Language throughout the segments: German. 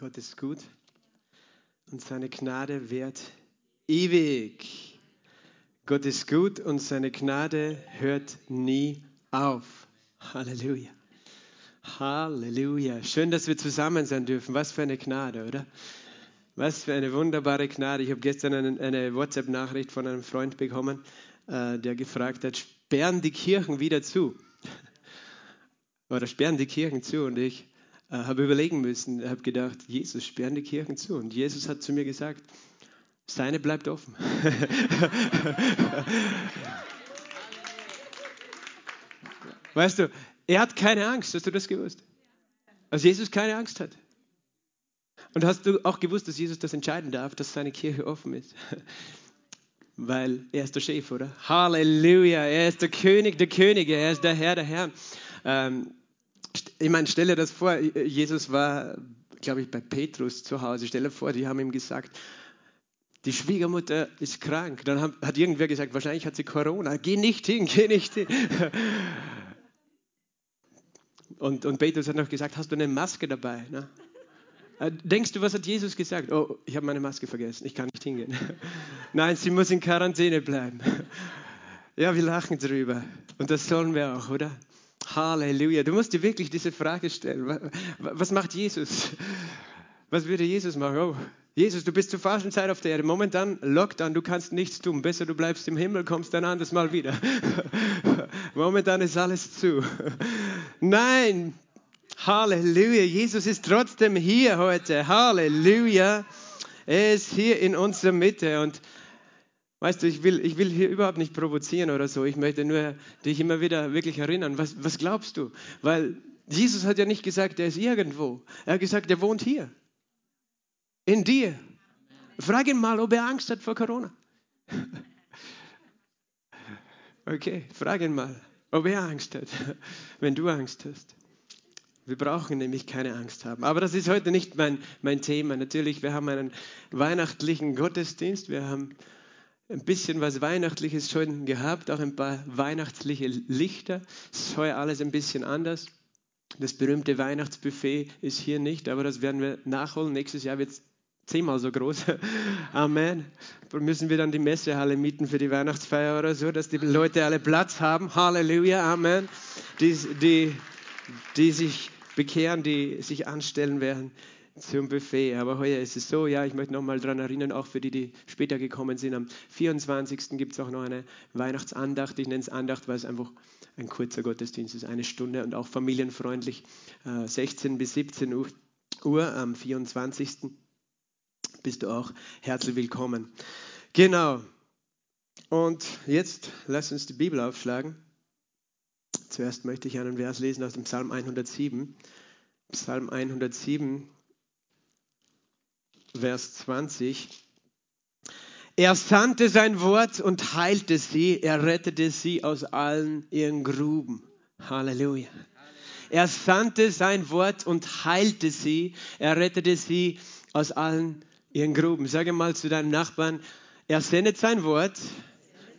Gott ist gut und seine Gnade währt ewig. Gott ist gut und seine Gnade hört nie auf. Halleluja. Halleluja. Schön, dass wir zusammen sein dürfen. Was für eine Gnade, oder? Was für eine wunderbare Gnade. Ich habe gestern eine, WhatsApp-Nachricht von einem Freund bekommen, äh, der gefragt hat, sperren die Kirchen wieder zu? Oder sperren die Kirchen zu? Und ich habe überlegen müssen, habe gedacht, Jesus, sperren die Kirchen zu. Und Jesus hat zu mir gesagt, seine bleibt offen. weißt du, er hat keine Angst, hast du das gewusst? Als Jesus keine Angst hat. Und hast du auch gewusst, dass Jesus das entscheiden darf, dass seine Kirche offen ist? Weil er ist der Chef, oder? Halleluja, er ist der König der Könige, er ist der Herr der Herren. Ähm, ich meine, stell dir das vor, Jesus war, glaube ich, bei Petrus zu Hause. Stell dir vor, die haben ihm gesagt, die Schwiegermutter ist krank. Dann hat irgendwer gesagt, wahrscheinlich hat sie Corona. Geh nicht hin, geh nicht hin. Und, und Petrus hat noch gesagt, hast du eine Maske dabei? Ne? Äh, denkst du, was hat Jesus gesagt? Oh, ich habe meine Maske vergessen, ich kann nicht hingehen. Nein, sie muss in Quarantäne bleiben. Ja, wir lachen drüber. Und das sollen wir auch, oder? Halleluja. Du musst dir wirklich diese Frage stellen. Was macht Jesus? Was würde Jesus machen? Oh, Jesus, du bist zur falschen Zeit auf der Erde. Momentan Lockdown, du kannst nichts tun. Besser du bleibst im Himmel, kommst dann anders mal wieder. Momentan ist alles zu. Nein, Halleluja. Jesus ist trotzdem hier heute. Halleluja. Er ist hier in unserer Mitte und Weißt du, ich will, ich will hier überhaupt nicht provozieren oder so. Ich möchte nur dich immer wieder wirklich erinnern. Was, was glaubst du? Weil Jesus hat ja nicht gesagt, er ist irgendwo. Er hat gesagt, er wohnt hier. In dir. Frag ihn mal, ob er Angst hat vor Corona. Okay, frag ihn mal, ob er Angst hat, wenn du Angst hast. Wir brauchen nämlich keine Angst haben. Aber das ist heute nicht mein, mein Thema. Natürlich, wir haben einen weihnachtlichen Gottesdienst. Wir haben ein bisschen was Weihnachtliches schon gehabt, auch ein paar weihnachtliche Lichter. Es ist heuer alles ein bisschen anders. Das berühmte Weihnachtsbuffet ist hier nicht, aber das werden wir nachholen. Nächstes Jahr wird es zehnmal so groß. Amen. Müssen wir dann die Messehalle mieten für die Weihnachtsfeier oder so, dass die Leute alle Platz haben. Halleluja, Amen. Die, die, die sich bekehren, die sich anstellen werden zum Buffet. Aber heuer ist es so, ja, ich möchte nochmal daran erinnern, auch für die, die später gekommen sind, am 24. gibt es auch noch eine Weihnachtsandacht. Ich nenne es Andacht, weil es einfach ein kurzer Gottesdienst ist, eine Stunde und auch familienfreundlich, 16 äh, bis 17 Uhr, Uhr am 24. bist du auch herzlich willkommen. Genau. Und jetzt lass uns die Bibel aufschlagen. Zuerst möchte ich einen Vers lesen aus dem Psalm 107. Psalm 107, Vers 20. Er sandte sein Wort und heilte sie, er rettete sie aus allen ihren Gruben. Halleluja. Er sandte sein Wort und heilte sie, er rettete sie aus allen ihren Gruben. Sage mal zu deinem Nachbarn, er sendet sein Wort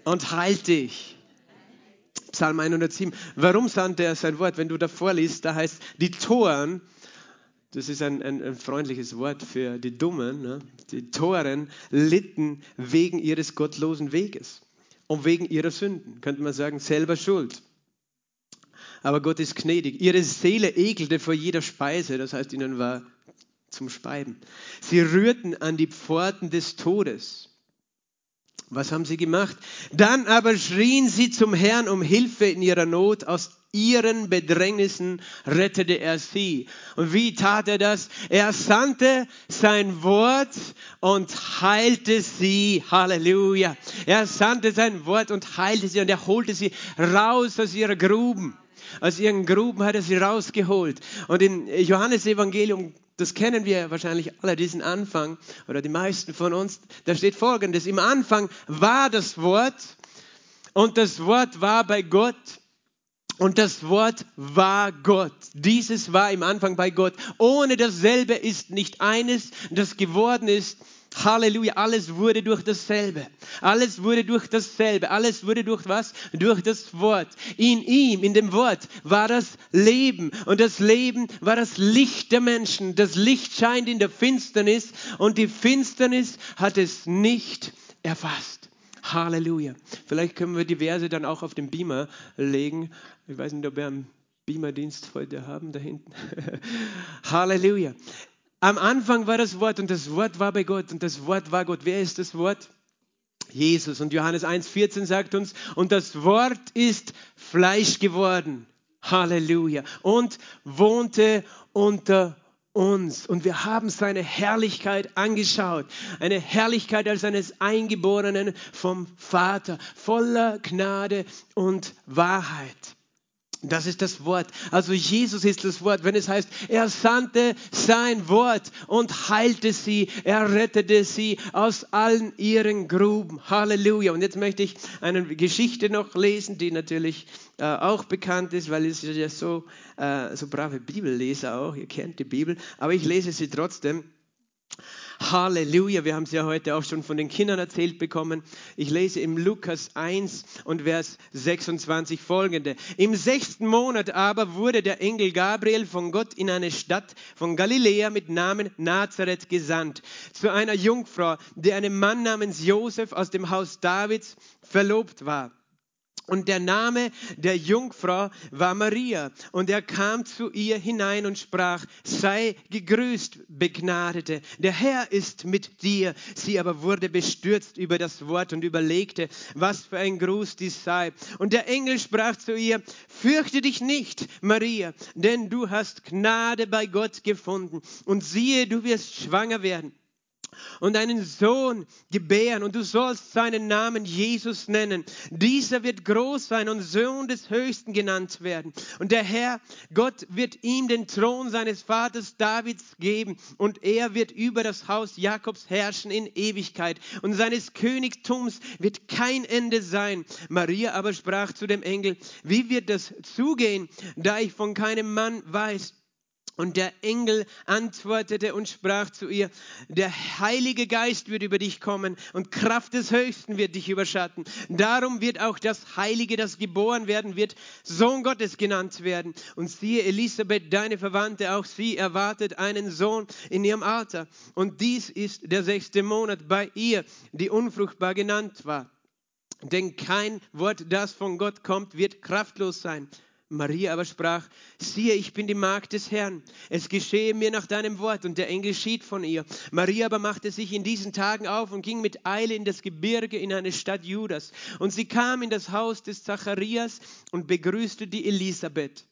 und heilt dich. Psalm 107. Warum sandte er sein Wort? Wenn du davor liest, da heißt, die Toren das ist ein, ein, ein, freundliches Wort für die Dummen. Ne? Die Toren litten wegen ihres gottlosen Weges und wegen ihrer Sünden. Könnte man sagen, selber schuld. Aber Gott ist gnädig. Ihre Seele ekelte vor jeder Speise, das heißt, ihnen war zum Speiben. Sie rührten an die Pforten des Todes. Was haben sie gemacht? Dann aber schrien sie zum Herrn um Hilfe in ihrer Not. Aus ihren Bedrängnissen rettete er sie. Und wie tat er das? Er sandte sein Wort und heilte sie. Halleluja. Er sandte sein Wort und heilte sie und er holte sie raus aus ihrer Gruben. Aus ihren Gruben hat er sie rausgeholt. Und im Johannes Evangelium, das kennen wir wahrscheinlich alle, diesen Anfang, oder die meisten von uns, da steht folgendes. Im Anfang war das Wort und das Wort war bei Gott und das Wort war Gott. Dieses war im Anfang bei Gott. Ohne dasselbe ist nicht eines, das geworden ist, Halleluja, alles wurde durch dasselbe. Alles wurde durch dasselbe. Alles wurde durch was? Durch das Wort. In ihm, in dem Wort, war das Leben. Und das Leben war das Licht der Menschen. Das Licht scheint in der Finsternis und die Finsternis hat es nicht erfasst. Halleluja. Vielleicht können wir die Verse dann auch auf den Beamer legen. Ich weiß nicht, ob wir einen Beamerdienst heute haben da hinten. Halleluja. Am Anfang war das Wort und das Wort war bei Gott und das Wort war Gott. Wer ist das Wort? Jesus. Und Johannes 1,14 sagt uns, und das Wort ist Fleisch geworden. Halleluja. Und wohnte unter uns. Und wir haben seine Herrlichkeit angeschaut. Eine Herrlichkeit als eines Eingeborenen vom Vater, voller Gnade und Wahrheit. Das ist das Wort. Also Jesus ist das Wort. Wenn es heißt, er sandte sein Wort und heilte sie, er rettete sie aus allen ihren Gruben. Halleluja. Und jetzt möchte ich eine Geschichte noch lesen, die natürlich äh, auch bekannt ist, weil es ja so, äh, so brave Bibelleser auch. Ihr kennt die Bibel. Aber ich lese sie trotzdem. Halleluja, wir haben es ja heute auch schon von den Kindern erzählt bekommen. Ich lese im Lukas 1 und Vers 26 folgende. Im sechsten Monat aber wurde der Engel Gabriel von Gott in eine Stadt von Galiläa mit Namen Nazareth gesandt, zu einer Jungfrau, die einem Mann namens Josef aus dem Haus Davids verlobt war. Und der Name der Jungfrau war Maria. Und er kam zu ihr hinein und sprach, sei gegrüßt, Begnadete, der Herr ist mit dir. Sie aber wurde bestürzt über das Wort und überlegte, was für ein Gruß dies sei. Und der Engel sprach zu ihr, fürchte dich nicht, Maria, denn du hast Gnade bei Gott gefunden. Und siehe, du wirst schwanger werden und einen Sohn gebären und du sollst seinen Namen Jesus nennen. Dieser wird groß sein und Sohn des Höchsten genannt werden. Und der Herr, Gott, wird ihm den Thron seines Vaters Davids geben und er wird über das Haus Jakobs herrschen in Ewigkeit und seines Königtums wird kein Ende sein. Maria aber sprach zu dem Engel, wie wird das zugehen, da ich von keinem Mann weiß? Und der Engel antwortete und sprach zu ihr, der Heilige Geist wird über dich kommen und Kraft des Höchsten wird dich überschatten. Darum wird auch das Heilige, das geboren werden wird, Sohn Gottes genannt werden. Und siehe, Elisabeth, deine Verwandte, auch sie erwartet einen Sohn in ihrem Alter. Und dies ist der sechste Monat bei ihr, die unfruchtbar genannt war. Denn kein Wort, das von Gott kommt, wird kraftlos sein. Maria aber sprach, siehe, ich bin die Magd des Herrn. Es geschehe mir nach deinem Wort. Und der Engel schied von ihr. Maria aber machte sich in diesen Tagen auf und ging mit Eile in das Gebirge in eine Stadt Judas. Und sie kam in das Haus des Zacharias und begrüßte die Elisabeth.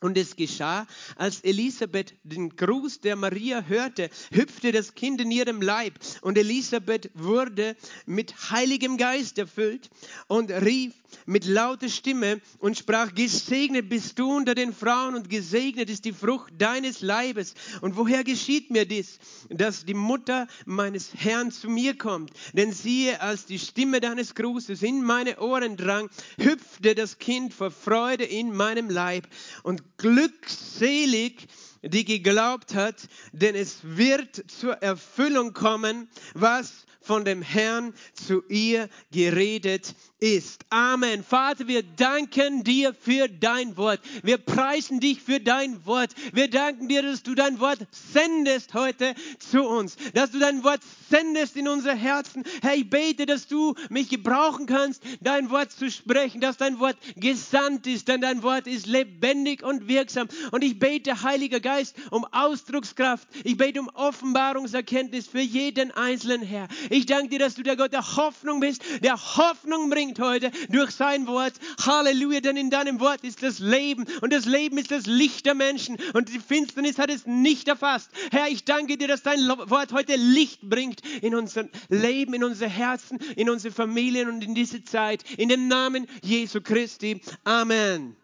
Und es geschah, als Elisabeth den Gruß der Maria hörte, hüpfte das Kind in ihrem Leib. Und Elisabeth wurde mit heiligem Geist erfüllt und rief mit lauter Stimme und sprach, gesegnet bist du unter den Frauen und gesegnet ist die Frucht deines Leibes. Und woher geschieht mir dies, dass die Mutter meines Herrn zu mir kommt? Denn siehe, als die Stimme deines Grußes in meine Ohren drang, hüpfte das Kind vor Freude in meinem Leib. Und glückselig, die geglaubt hat, denn es wird zur Erfüllung kommen, was von dem Herrn zu ihr geredet ist. Amen. Vater, wir danken dir für dein Wort. Wir preisen dich für dein Wort. Wir danken dir, dass du dein Wort sendest heute zu uns, dass du dein Wort sendest in unser Herzen. Herr, ich bete, dass du mich gebrauchen kannst, dein Wort zu sprechen, dass dein Wort gesandt ist, denn dein Wort ist lebendig und wirksam. Und ich bete, Heiliger Geist, um Ausdruckskraft. Ich bete um Offenbarungserkenntnis für jeden einzelnen Herr. Danke dir, dass du der Gott der Hoffnung bist, der Hoffnung bringt bringt heute durch sein Wort. Halleluja, denn in deinem Wort ist das Leben und das Leben ist das Licht der Menschen und die Finsternis hat es nicht erfasst. Herr, ich danke dir, dass dein Wort heute Licht bringt in unser Leben, in unser Herzen, in unsere Familien und in diese Zeit. In dem Namen Jesu Christi. Amen.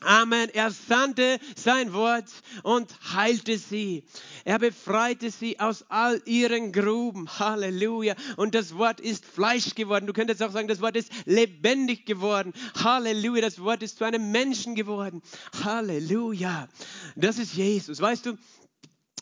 Amen. Er sandte sein Wort und heilte sie. Er befreite sie aus all ihren Gruben. Halleluja. Und das Wort ist Fleisch geworden. Du könntest auch sagen, das Wort ist lebendig geworden. Halleluja. Das Wort ist zu einem Menschen geworden. Halleluja. Das ist Jesus. Weißt du,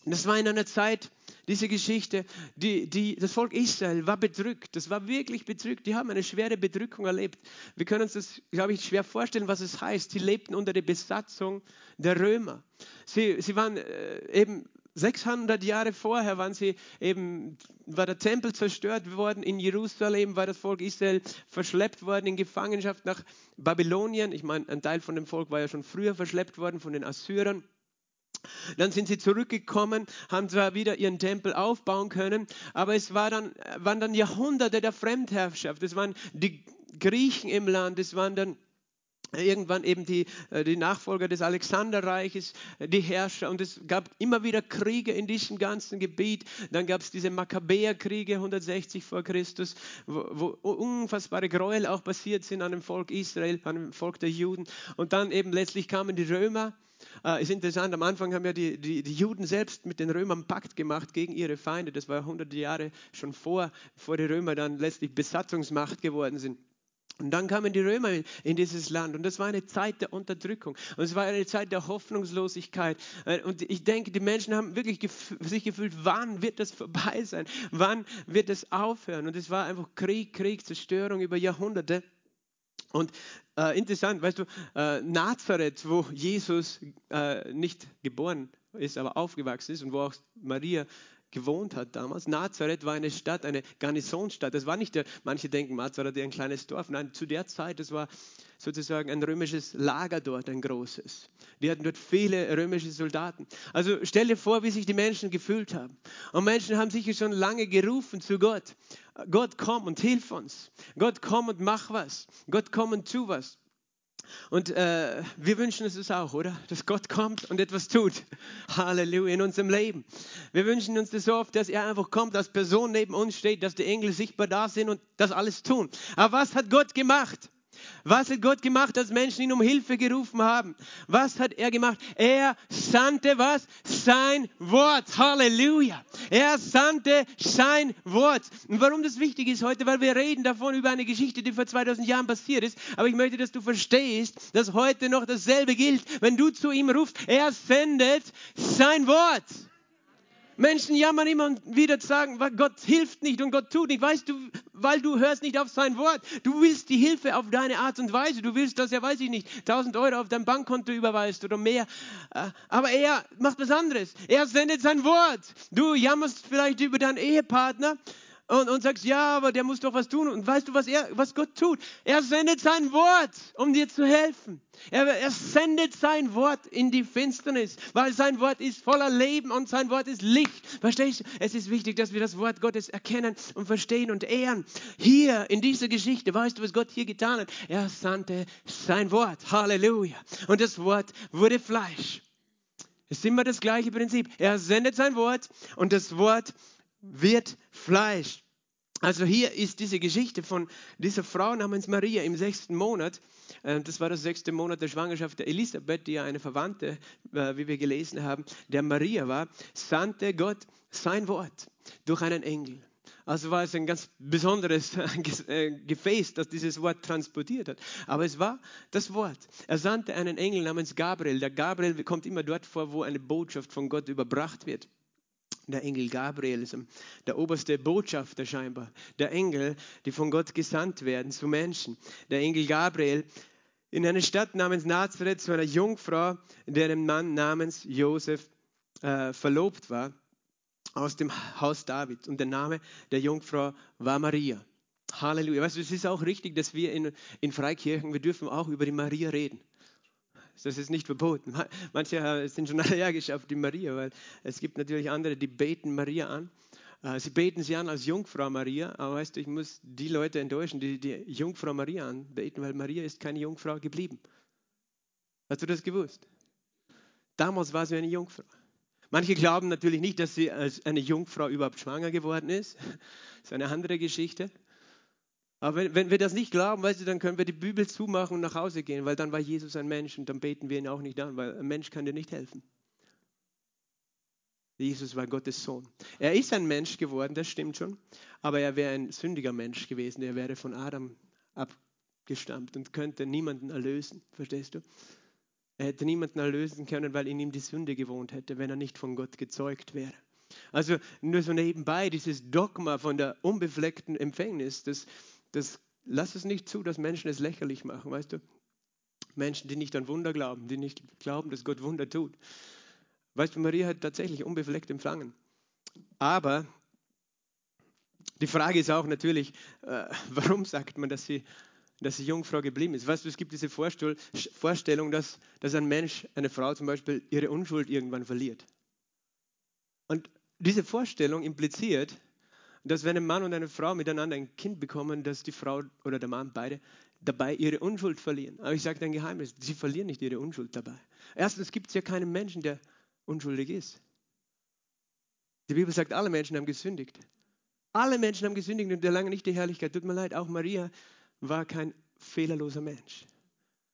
das war in einer Zeit, diese Geschichte, die, die, das Volk Israel war bedrückt, das war wirklich bedrückt, die haben eine schwere Bedrückung erlebt. Wir können uns das, glaube ich, schwer vorstellen, was es heißt. Sie lebten unter der Besatzung der Römer. Sie, sie waren äh, eben 600 Jahre vorher waren sie eben, war der Tempel zerstört worden in Jerusalem, war das Volk Israel verschleppt worden in Gefangenschaft nach Babylonien. Ich meine, ein Teil von dem Volk war ja schon früher verschleppt worden von den Assyrern. Dann sind sie zurückgekommen, haben zwar wieder ihren Tempel aufbauen können, aber es war dann, waren dann Jahrhunderte der Fremdherrschaft. Es waren die Griechen im Land, es waren dann irgendwann eben die, äh, die Nachfolger des Alexanderreiches, äh, die Herrscher. Und es gab immer wieder Kriege in diesem ganzen Gebiet. Dann gab es diese Makkabäerkriege 160 vor Christus, wo, wo, unfassbare Gräuel auch passiert sind an dem Volk Israel, an dem Volk der Juden. Und dann eben letztlich kamen die Römer. Äh, ist interessant, am Anfang haben ja die, die, die Juden selbst mit den Römern Pakt gemacht gegen ihre Feinde. Das war hunderte Jahre schon vor, bevor die Römer dann letztlich Besatzungsmacht geworden sind. Und dann kamen die Römer in dieses Land und das war eine Zeit der Unterdrückung und es war eine Zeit der Hoffnungslosigkeit. Äh, und ich denke, die Menschen haben wirklich gef sich gefühlt, wann wird das vorbei sein? Wann wird das aufhören? Und es war einfach Krieg, Krieg, Zerstörung über Jahrhunderte. Und äh, interessant, weißt du, äh, Nazareth, wo Jesus äh, nicht geboren ist, aber aufgewachsen ist und wo auch Maria gewohnt hat damals. Nazareth war eine Stadt, eine Garnisonsstadt. Das war nicht der, manche denken, Nazareth ein kleines Dorf. Nein, zu der Zeit, das war sozusagen ein römisches Lager dort, ein großes. Die hatten dort viele römische Soldaten. Also stell dir vor, wie sich die Menschen gefühlt haben. Und Menschen haben sicher schon lange gerufen zu Gott. Gott, komm und hilf uns. Gott, komm und mach was. Gott, komm und tu was. Und äh, wir wünschen es auch, oder? Dass Gott kommt und etwas tut. Halleluja in unserem Leben. Wir wünschen uns das so oft, dass er einfach kommt, dass Person neben uns steht, dass die Engel sichtbar da sind und das alles tun. Aber was hat Gott gemacht? Was hat Gott gemacht, als Menschen ihn um Hilfe gerufen haben? Was hat er gemacht? Er sandte was? Sein Wort. Halleluja. Er sandte sein Wort. Und warum das wichtig ist heute, weil wir reden davon über eine Geschichte, die vor 2000 Jahren passiert ist. Aber ich möchte, dass du verstehst, dass heute noch dasselbe gilt, wenn du zu ihm rufst. Er sendet sein Wort. Menschen jammern immer wieder sagen, Gott hilft nicht und Gott tut nicht. Weißt du, weil du hörst nicht auf sein Wort. Du willst die Hilfe auf deine Art und Weise. Du willst, dass er, weiß ich nicht, 1000 Euro auf dein Bankkonto überweist oder mehr. Äh, aber er macht was anderes. Er sendet sein Wort. Du jammerst vielleicht über deinen Ehepartner und, und sagst, ja, aber der muss doch was tun. Und weißt du, was, er, was Gott tut? Er sendet sein Wort, um dir zu helfen. Er, er sendet sein Wort in die Finsternis, weil sein Wort ist voller Leben und sein Wort ist Licht. Verstehst du? Es ist wichtig, dass wir das Wort Gottes erkennen und verstehen und ehren. Hier in dieser Geschichte, weißt du, was Gott hier getan hat? Er sandte sein Wort. Halleluja. Und das Wort wurde Fleisch. Es ist immer das gleiche Prinzip. Er sendet sein Wort und das Wort wird Fleisch. Also hier ist diese Geschichte von dieser Frau namens Maria im sechsten Monat. Äh, das war der sechste Monat der Schwangerschaft der Elisabeth, die ja eine Verwandte, äh, wie wir gelesen haben, der Maria war, sandte Gott sein Wort durch einen Engel. Also war es ein ganz besonderes äh, Gefäß, das dieses Wort transportiert hat. Aber es war das Wort. Er sandte einen Engel namens Gabriel. Der Gabriel kommt immer dort vor, wo eine Botschaft von Gott überbracht wird. Der Engel Gabriel ist der oberste Botschafter scheinbar. Der Engel, die von Gott gesandt werden zu Menschen. Der Engel Gabriel in eine Stadt namens Nazareth zu einer Jungfrau, deren Mann namens Josef äh, verlobt war, aus dem Haus David. Und der Name der Jungfrau war Maria. Halleluja. Weißt du, es ist auch richtig, dass wir in, in Freikirchen, wir dürfen auch über die Maria reden. Das ist nicht verboten. Manche sind schon allergisch auf die Maria, weil es gibt natürlich andere, die beten Maria an. Äh, sie beten sie an als Jungfrau Maria, aber weißt du, ich muss die Leute enttäuschen, die die Jungfrau Maria anbeten, weil Maria ist keine Jungfrau geblieben. Hast du das gewusst? Damals war sie eine Jungfrau. Manche glauben natürlich nicht, dass sie als eine Jungfrau überhaupt schwanger geworden ist. Das ist eine andere Geschichte. Aber wenn, wenn, wir das nicht glauben, weißt du, dann können wir die Bibel zumachen und nach Hause gehen, weil dann war Jesus ein Mensch und dann beten wir ihn auch nicht an, weil ein Mensch kann dir nicht helfen. Jesus war Gottes Sohn. Er ist ein Mensch geworden, das stimmt schon, aber er wäre ein sündiger Mensch gewesen. Er wäre von Adam abgestammt und könnte niemanden erlösen. Verstehst du? Er hätte niemanden erlösen können, weil in ihm die Sünde gewohnt hätte, wenn er nicht von Gott gezeugt wäre. Also nur so nebenbei, dieses Dogma von der unbefleckten Empfängnis, das, das lass es nicht zu, dass Menschen es lächerlich machen, weißt du? Menschen, die nicht an Wunder glauben, die nicht glauben, dass Gott Wunder tut. Weißt du, Maria hat tatsächlich unbefleckt empfangen. Aber die Frage ist auch natürlich, äh, warum sagt man, dass sie, dass sie Jungfrau geblieben ist? Weißt du, es gibt diese Vorstellung, dass, dass ein Mensch, eine Frau zum Beispiel, ihre Unschuld irgendwann verliert. Und diese Vorstellung impliziert, dass wenn ein Mann und eine Frau miteinander ein Kind bekommen, dass die Frau oder der Mann beide dabei ihre Unschuld verlieren. Aber ich sage ein Geheimnis, sie verlieren nicht ihre Unschuld dabei. Erstens gibt es ja keinen Menschen, der unschuldig ist. Die Bibel sagt, alle Menschen haben gesündigt. Alle Menschen haben gesündigt und erlangen nicht die Herrlichkeit. Tut mir leid, auch Maria war kein fehlerloser Mensch.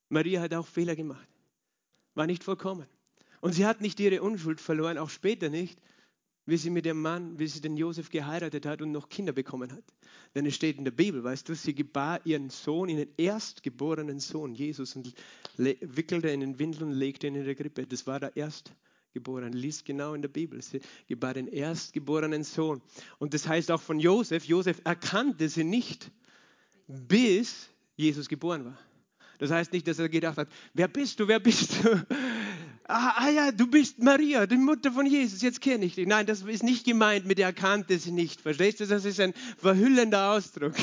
Maria hat auch Fehler gemacht, war nicht vollkommen. Und sie hat nicht ihre Unschuld verloren, auch später nicht, wie sie mit dem Mann, wie sie den Josef geheiratet hat und noch Kinder bekommen hat. Denn es steht in der Bibel, weißt du, sie gebar ihren Sohn, ihren erstgeborenen Sohn, Jesus, und wickelte ihn in den Windel und legte ihn in der Grippe. Das war der Erstgeborene. Lies genau in der Bibel. Sie gebar den erstgeborenen Sohn. Und das heißt auch von Josef, Josef erkannte sie nicht, bis Jesus geboren war. Das heißt nicht, dass er gedacht hat, wer bist du, wer bist du? Ah, ah, ja, du bist Maria, die Mutter von Jesus, jetzt kenne ich dich. Nein, das ist nicht gemeint mit, er kannte sie nicht. Verstehst du? Das ist ein verhüllender Ausdruck.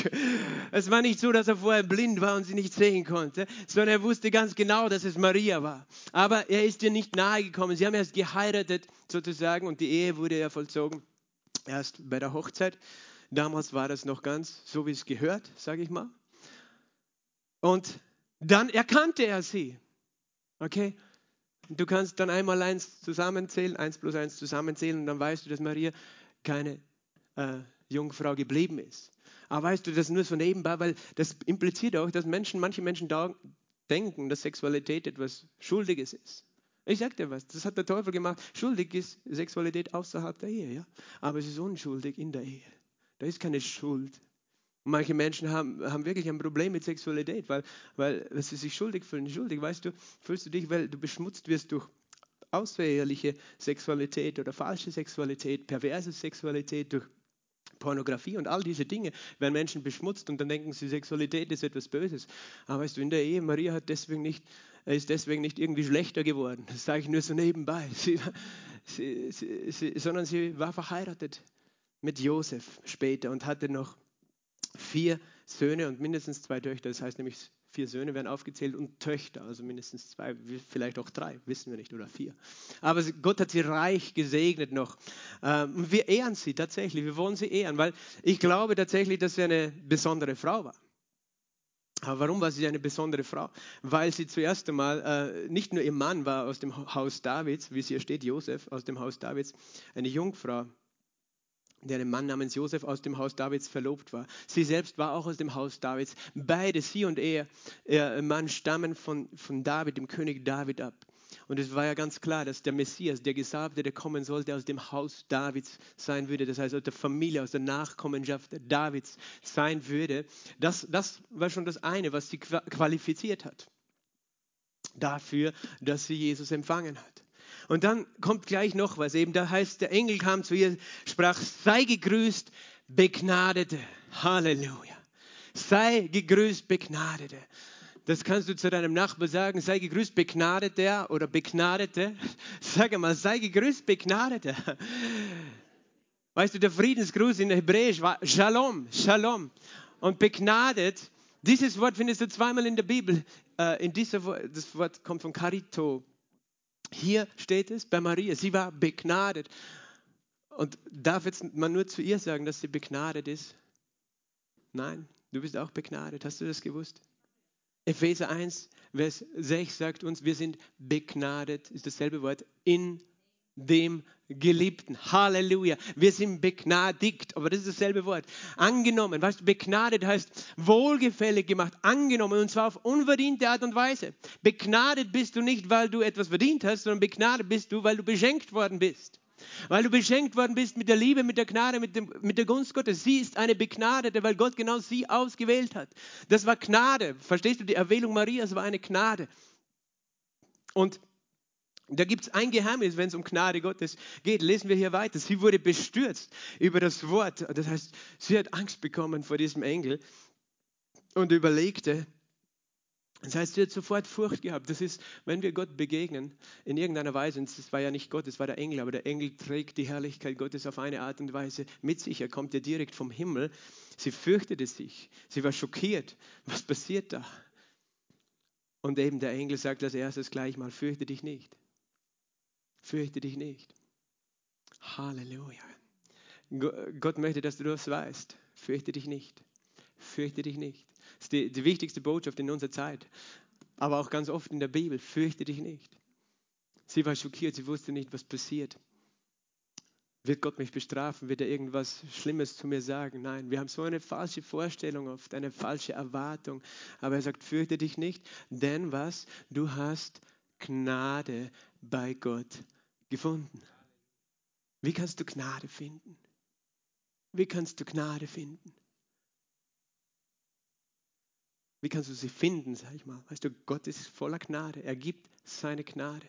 Es war nicht so, dass er vorher blind war und sie nicht sehen konnte, sondern er wusste ganz genau, dass es Maria war. Aber er ist ihr nicht nahe gekommen. Sie haben erst geheiratet sozusagen und die Ehe wurde ja vollzogen erst bei der Hochzeit. Damals war das noch ganz so, wie es gehört, sage ich mal. Und dann erkannte er sie. Okay? Du kannst dann einmal eins zusammenzählen, eins plus eins zusammenzählen und dann weißt du, dass Maria keine äh, Jungfrau geblieben ist. Aber weißt du, das nur so nebenbei, weil das impliziert auch, dass Menschen, manche Menschen da denken, dass Sexualität etwas Schuldiges ist. Ich sag dir was, das hat der Teufel gemacht. Schuldig ist Sexualität außerhalb der Ehe, ja. Aber es ist unschuldig in der Ehe. Da ist keine Schuld. Manche Menschen haben, haben wirklich ein Problem mit Sexualität, weil, weil sie sich schuldig fühlen. Schuldig, weißt du, fühlst du dich, weil du beschmutzt wirst durch außereheliche Sexualität oder falsche Sexualität, perverse Sexualität, durch Pornografie und all diese Dinge werden Menschen beschmutzt und dann denken sie, Sexualität ist etwas Böses. Aber weißt du, in der Ehe, Maria hat deswegen nicht, ist deswegen nicht irgendwie schlechter geworden. Das sage ich nur so nebenbei. Sie, sie, sie, sondern sie war verheiratet mit Josef später und hatte noch vier Söhne und mindestens zwei Töchter. Das heißt nämlich, vier Söhne werden aufgezählt und Töchter, also mindestens zwei, vielleicht auch drei, wissen wir nicht, oder vier. Aber Gott hat sie reich gesegnet noch. Ähm, wir ehren sie tatsächlich, wir wollen sie ehren, weil ich glaube tatsächlich, dass sie eine besondere Frau war. Aber warum war sie eine besondere Frau? Weil sie zuerst einmal äh, nicht nur ihr Mann war aus dem Haus Davids, wie es hier steht, Josef aus dem Haus Davids, eine Jungfrau der einem Mann namens Josef aus dem Haus Davids verlobt war. Sie selbst war auch aus dem Haus Davids. Beide, sie und er, ihr Mann, stammen von, von David, dem König David ab. Und es war ja ganz klar, dass der Messias, der Gesalbte, der kommen sollte, aus dem Haus Davids sein würde. Das heißt, aus der Familie, aus der Nachkommenschaft Davids sein würde. Das, das war schon das eine, was sie qualifiziert hat. Dafür, dass sie Jesus empfangen hat. Und dann kommt gleich noch was. Eben da heißt, der Engel kam zu ihr, sprach, sei gegrüßt, Begnadete. Halleluja. Sei gegrüßt, Begnadete. Das kannst du zu deinem Nachbar sagen, sei gegrüßt, Begnadeter oder Begnadete. Sag mal, sei gegrüßt, Begnadete. Weißt du, der Friedensgruß in Hebräisch war Shalom, Shalom. Und begnadet, dieses Wort findest du zweimal in der Bibel. Äh, in dieser, das Wort kommt von Carito, hier steht es bei Maria, sie war begnadet. Und darf jetzt man nur zu ihr sagen, dass sie begnadet ist? Nein, du bist auch begnadet. Hast du das gewusst? Epheser 1, Vers 6 sagt uns, wir sind begnadet, ist dasselbe Wort, in dem Geliebten. Halleluja. Wir sind begnadigt, aber das ist dasselbe Wort. Angenommen, weißt du, begnadet heißt wohlgefällig gemacht, angenommen und zwar auf unverdiente Art und Weise. Begnadet bist du nicht, weil du etwas verdient hast, sondern begnadet bist du, weil du beschenkt worden bist. Weil du beschenkt worden bist mit der Liebe, mit der Gnade, mit, dem, mit der Gunst Gottes. Sie ist eine Begnadete, weil Gott genau sie ausgewählt hat. Das war Gnade. Verstehst du? Die Erwählung Marias war eine Gnade. Und Da gibt es ein Geheimnis, wenn es um Gnade Gottes geht. Lesen wir hier weiter. Sie wurde bestürzt über das Wort. Das heißt, sie hat Angst bekommen vor diesem Engel und überlegte. Das heißt, sie hat sofort Furcht gehabt. Das ist, wenn wir Gott begegnen, in irgendeiner Weise, und es war ja nicht Gott, es war der Engel, aber der Engel trägt die Herrlichkeit Gottes auf eine Art und Weise mit sich. Er kommt ja direkt vom Himmel. Sie fürchtete sich. Sie war schockiert. Was passiert da? Und eben der Engel sagt als erstes gleich mal, fürchte dich nicht. Fürchte dich nicht. Halleluja. Gott möchte, dass du das weißt. Fürchte dich nicht. Fürchte dich nicht. Das ist die, die wichtigste Botschaft in unserer Zeit. Aber auch ganz oft in der Bibel. Fürchte dich nicht. Sie war schockiert. Sie wusste nicht, was passiert. Wird Gott mich bestrafen? Wird er irgendwas Schlimmes zu mir sagen? Nein, wir haben so eine falsche Vorstellung oft, eine falsche Erwartung. Aber er sagt, fürchte dich nicht, denn was? Du hast Gnade bei Gott gefunden. Wie kannst du Gnade finden? Wie kannst du Gnade finden? Wie kannst du sie finden, sag ich mal? Weißt du, Gott ist voller Gnade. Er gibt seine Gnade.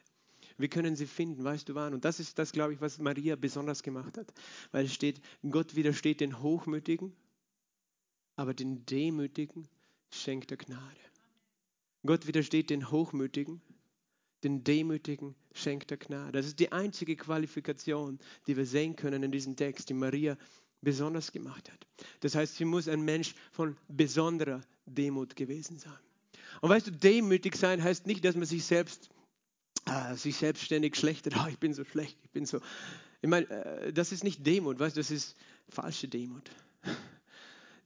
Wir können sie finden, weißt du wann? Und das ist das, glaube ich, was Maria besonders gemacht hat. Weil es steht, Gott widersteht den Hochmütigen, aber den Demütigen schenkt er Gnade. Gott widersteht den Hochmütigen, den Demütigen schenkt er Gnade. Das ist die einzige Qualifikation, die wir sehen können in diesem Text, die Maria besonders gemacht hat. Das heißt, sie muss ein Mensch von besonderer Demut gewesen sein. Und weißt du, demütig sein heißt nicht, dass man sich selbst, äh, sich selbstständig schlechter, oh, ich bin so schlecht, ich bin so. Ich meine, äh, das ist nicht Demut, weißt du, das ist falsche Demut.